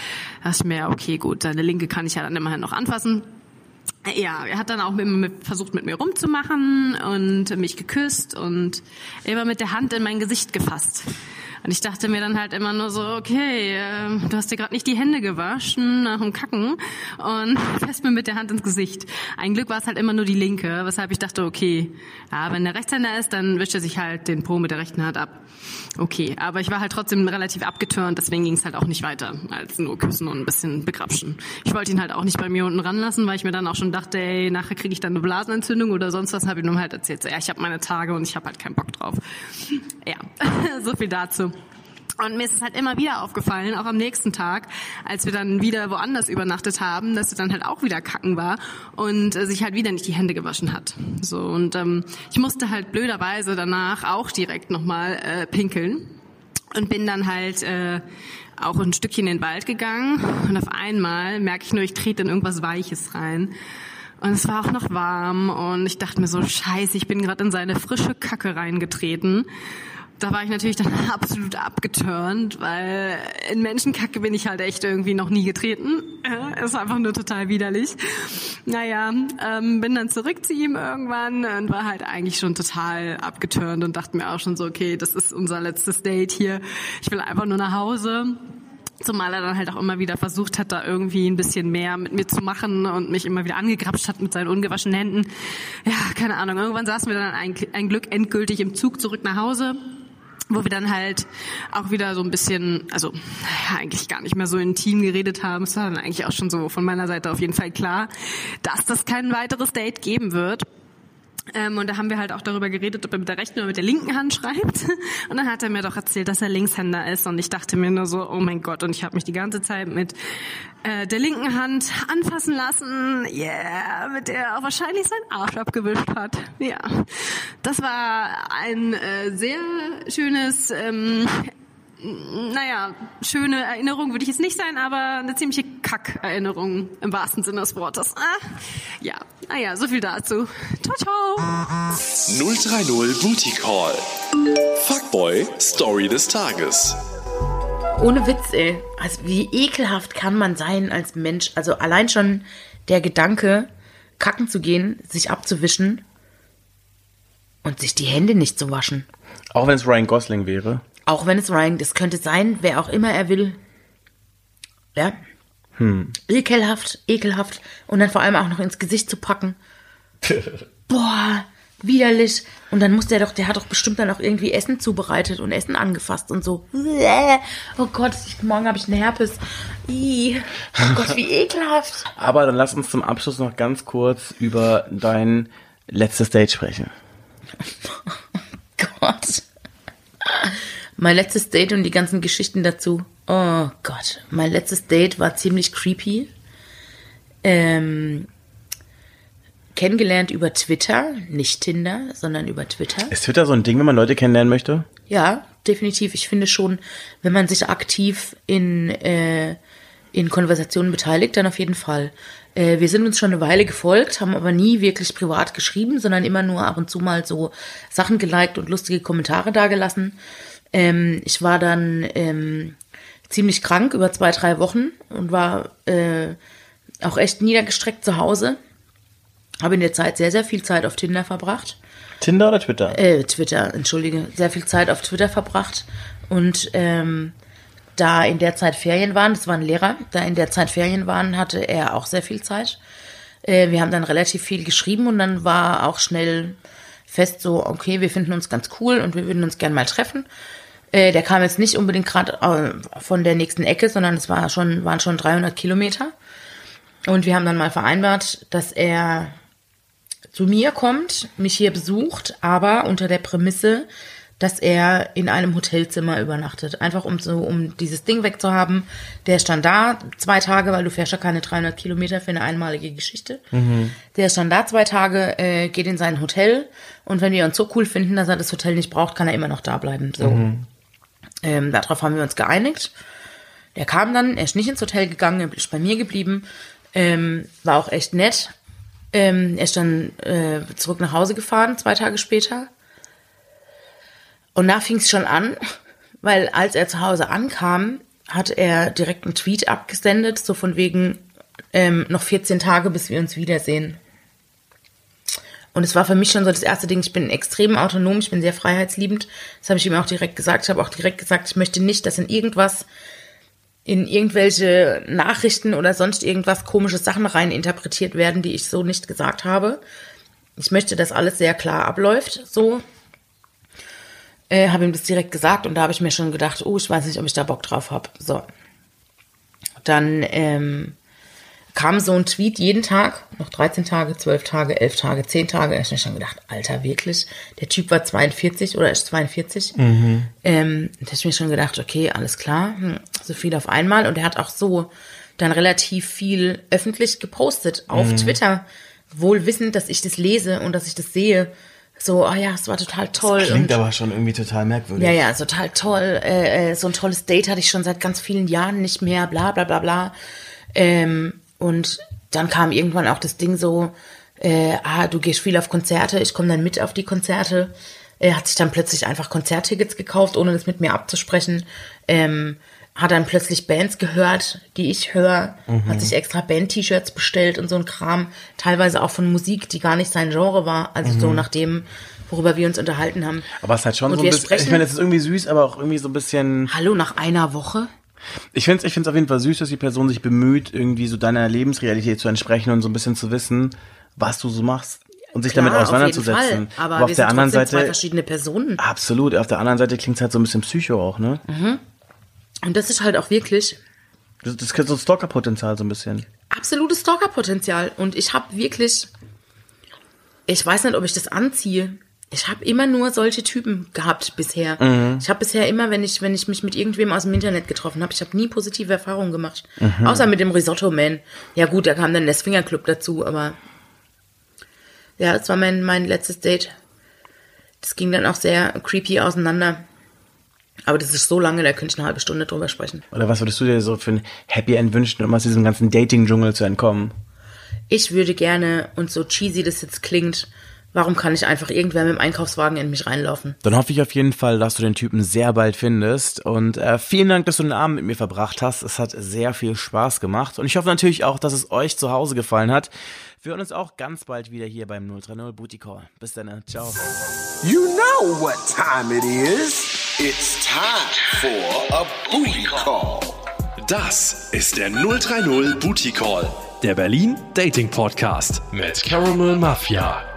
Da dachte ich mir, okay, gut, seine linke kann ich ja dann immerhin noch anfassen. Ja, er hat dann auch immer mit, versucht, mit mir rumzumachen und mich geküsst und immer mit der Hand in mein Gesicht gefasst. Und ich dachte mir dann halt immer nur so, okay, äh, du hast dir gerade nicht die Hände gewaschen nach dem Kacken und <laughs> fährst mir mit der Hand ins Gesicht. Ein Glück war es halt immer nur die linke, weshalb ich dachte, okay, ja, wenn der Rechtshänder ist, dann wischt er sich halt den Po mit der rechten Hand ab. Okay, aber ich war halt trotzdem relativ abgetürnt, deswegen ging es halt auch nicht weiter, als nur küssen und ein bisschen begrapschen. Ich wollte ihn halt auch nicht bei mir unten ranlassen, weil ich mir dann auch schon dachte, ey, nachher kriege ich dann eine Blasenentzündung oder sonst was, habe ich ihm halt erzählt. So, ja, ich habe meine Tage und ich habe halt keinen Bock drauf. Ja, <laughs> so viel dazu. Und mir ist es halt immer wieder aufgefallen, auch am nächsten Tag, als wir dann wieder woanders übernachtet haben, dass er dann halt auch wieder kacken war und äh, sich halt wieder nicht die Hände gewaschen hat. So und ähm, ich musste halt blöderweise danach auch direkt nochmal äh, pinkeln und bin dann halt äh, auch ein Stückchen in den Wald gegangen und auf einmal merke ich nur, ich trete in irgendwas Weiches rein. Und es war auch noch warm und ich dachte mir so, scheiße, ich bin gerade in seine frische Kacke reingetreten da war ich natürlich dann <laughs> absolut abgeturnt, weil in Menschenkacke bin ich halt echt irgendwie noch nie getreten. Ja, ist einfach nur total widerlich. Naja, ähm, bin dann zurück zu ihm irgendwann und war halt eigentlich schon total abgeturnt und dachte mir auch schon so, okay, das ist unser letztes Date hier. Ich will einfach nur nach Hause. Zumal er dann halt auch immer wieder versucht hat, da irgendwie ein bisschen mehr mit mir zu machen und mich immer wieder angegrapscht hat mit seinen ungewaschenen Händen. Ja, keine Ahnung. Irgendwann saßen wir dann ein, ein Glück endgültig im Zug zurück nach Hause wo wir dann halt auch wieder so ein bisschen, also ja, eigentlich gar nicht mehr so intim geredet haben. Es war dann eigentlich auch schon so von meiner Seite auf jeden Fall klar, dass das kein weiteres Date geben wird. Ähm, und da haben wir halt auch darüber geredet, ob er mit der rechten oder mit der linken Hand schreibt. <laughs> Und dann hat er mir doch erzählt, dass er Linkshänder ist. Und ich dachte mir nur so, oh mein Gott. Und ich habe mich die ganze Zeit mit äh, der linken Hand anfassen lassen. Yeah, mit der er auch wahrscheinlich seinen Arsch abgewischt hat. Ja, das war ein äh, sehr schönes ähm, naja, schöne Erinnerung würde ich jetzt nicht sein, aber eine ziemliche Kack-Erinnerung im wahrsten Sinne des Wortes. Ah, ja, naja, so viel dazu. Ciao, ciao. 030 Booty Call. Fuckboy Story des Tages. Ohne Witz, ey. Also wie ekelhaft kann man sein als Mensch? Also allein schon der Gedanke, kacken zu gehen, sich abzuwischen und sich die Hände nicht zu waschen. Auch wenn es Ryan Gosling wäre. Auch wenn es Ryan, das könnte sein, wer auch immer er will. Ja. Hm. Ekelhaft, ekelhaft. Und dann vor allem auch noch ins Gesicht zu packen. <laughs> Boah, widerlich. Und dann muss der doch, der hat doch bestimmt dann auch irgendwie Essen zubereitet und Essen angefasst und so. Oh Gott, morgen habe ich einen Herpes. Oh Gott, wie <laughs> ekelhaft. Aber dann lass uns zum Abschluss noch ganz kurz über dein letztes Date sprechen. <laughs> Oh Gott. Mein letztes Date und die ganzen Geschichten dazu. Oh Gott, mein letztes Date war ziemlich creepy. Ähm, kennengelernt über Twitter, nicht Tinder, sondern über Twitter. Ist Twitter so ein Ding, wenn man Leute kennenlernen möchte? Ja, definitiv. Ich finde schon, wenn man sich aktiv in, äh, in Konversationen beteiligt, dann auf jeden Fall. Äh, wir sind uns schon eine Weile gefolgt, haben aber nie wirklich privat geschrieben, sondern immer nur ab und zu mal so Sachen geliked und lustige Kommentare dagelassen. Ähm, ich war dann ähm, ziemlich krank über zwei, drei Wochen und war äh, auch echt niedergestreckt zu Hause. Habe in der Zeit sehr, sehr viel Zeit auf Tinder verbracht. Tinder oder Twitter? Äh, Twitter, entschuldige. Sehr viel Zeit auf Twitter verbracht. Und ähm, da in der Zeit Ferien waren, das war ein Lehrer, da in der Zeit Ferien waren, hatte er auch sehr viel Zeit. Äh, wir haben dann relativ viel geschrieben und dann war auch schnell fest so, okay, wir finden uns ganz cool und wir würden uns gern mal treffen. Äh, der kam jetzt nicht unbedingt gerade äh, von der nächsten Ecke, sondern es war schon, waren schon 300 Kilometer. Und wir haben dann mal vereinbart, dass er zu mir kommt, mich hier besucht, aber unter der Prämisse, dass er in einem Hotelzimmer übernachtet. Einfach um so, um dieses Ding wegzuhaben. Der stand da zwei Tage, weil du fährst ja keine 300 Kilometer für eine einmalige Geschichte. Der stand da zwei Tage, äh, geht in sein Hotel und wenn wir uns so cool finden, dass er das Hotel nicht braucht, kann er immer noch da bleiben. So. Ähm, darauf haben wir uns geeinigt. Der kam dann, er ist nicht ins Hotel gegangen, er ist bei mir geblieben. Ähm, war auch echt nett. Ähm, er ist dann äh, zurück nach Hause gefahren, zwei Tage später. Und da fing es schon an, <laughs> weil als er zu Hause ankam, hat er direkt einen Tweet abgesendet, so von wegen ähm, noch 14 Tage, bis wir uns wiedersehen. Und es war für mich schon so das erste Ding, ich bin extrem autonom, ich bin sehr freiheitsliebend. Das habe ich ihm auch direkt gesagt. Ich habe auch direkt gesagt, ich möchte nicht, dass in irgendwas, in irgendwelche Nachrichten oder sonst irgendwas komische Sachen rein interpretiert werden, die ich so nicht gesagt habe. Ich möchte, dass alles sehr klar abläuft, so. Äh, habe ihm das direkt gesagt und da habe ich mir schon gedacht, oh, ich weiß nicht, ob ich da Bock drauf habe. So. Dann ähm, kam so ein Tweet jeden Tag, noch 13 Tage, 12 Tage, 11 Tage, 10 Tage. Da hab ich mir schon gedacht, Alter, wirklich? Der Typ war 42 oder ist 42. Ähm, da hab ich mir schon gedacht, okay, alles klar, hm, so viel auf einmal. Und er hat auch so dann relativ viel öffentlich gepostet auf Twitter, wohl wissend, dass ich das lese und dass ich das sehe. So, oh ja, es war total toll. Klingt und, aber schon irgendwie total merkwürdig. ja, ja, total toll. Äh, äh, so ein tolles Date hatte ich schon seit ganz vielen Jahren nicht mehr, bla bla bla bla. Ähm, und dann kam irgendwann auch das Ding so, äh, ah, du gehst viel auf Konzerte, ich komme dann mit auf die Konzerte. Er hat sich dann plötzlich einfach Konzerttickets gekauft, ohne das mit mir abzusprechen. Ähm, hat dann plötzlich Bands gehört, die ich höre, hat sich extra Band-T-Shirts bestellt und so ein Kram, teilweise auch von Musik, die gar nicht sein Genre war, also so nach dem, worüber wir uns unterhalten haben. Aber es ist halt schon Und so ein bisschen, ich meine, es ist irgendwie süß, aber auch irgendwie so ein bisschen, Hallo, nach einer Woche? Ich finde es ich find's auf jeden Fall süß, dass die Person sich bemüht, irgendwie so deiner Lebensrealität zu entsprechen und so ein bisschen zu wissen, was du so machst und sich damit Klar, auf jeden auseinanderzusetzen. Fall. Aber, auf wir der sind anderen trotzdem zwei Seite, verschiedene Personen. absolut, auf der anderen Seite klingt es halt so ein bisschen psycho auch, ne? Und das ist halt auch wirklich Das, das ist so Stalker-Potenzial so ein bisschen. absolutes Stalker-Potenzial. Und ich habe wirklich, ich weiß nicht, ob ich das anziehe. Ich habe immer nur solche Typen gehabt bisher. Ich habe bisher immer, wenn ich, wenn ich mich mit irgendwem aus dem Internet getroffen habe, ich habe nie positive Erfahrungen gemacht. Außer mit dem Risotto Man. Ja gut, da kam dann der Swinger Club dazu, aber ja, das war mein, mein letztes Date. Das ging dann auch sehr creepy auseinander. Aber das ist so lange, da könnte ich eine halbe Stunde drüber sprechen. Oder was würdest du dir so für ein Happy End wünschen, um aus diesem ganzen Dating-Dschungel zu entkommen? ich würde gerne, und so cheesy das jetzt klingt, warum kann ich einfach irgendwer mit dem Einkaufswagen in mich reinlaufen? Dann hoffe ich auf jeden Fall, dass du den Typen sehr bald findest. Und äh, vielen Dank, dass du den Abend mit mir verbracht hast. Es hat sehr viel Spaß gemacht. Und ich hoffe natürlich auch, dass es euch zu Hause gefallen hat. Wir hören uns auch ganz bald wieder hier beim 030 Booty Call. Bis dann. Ciao. You know what time it is. It's time for a booty call. Das ist der 030 Booty Call, der Berlin Dating Podcast mit Caramel Mafia.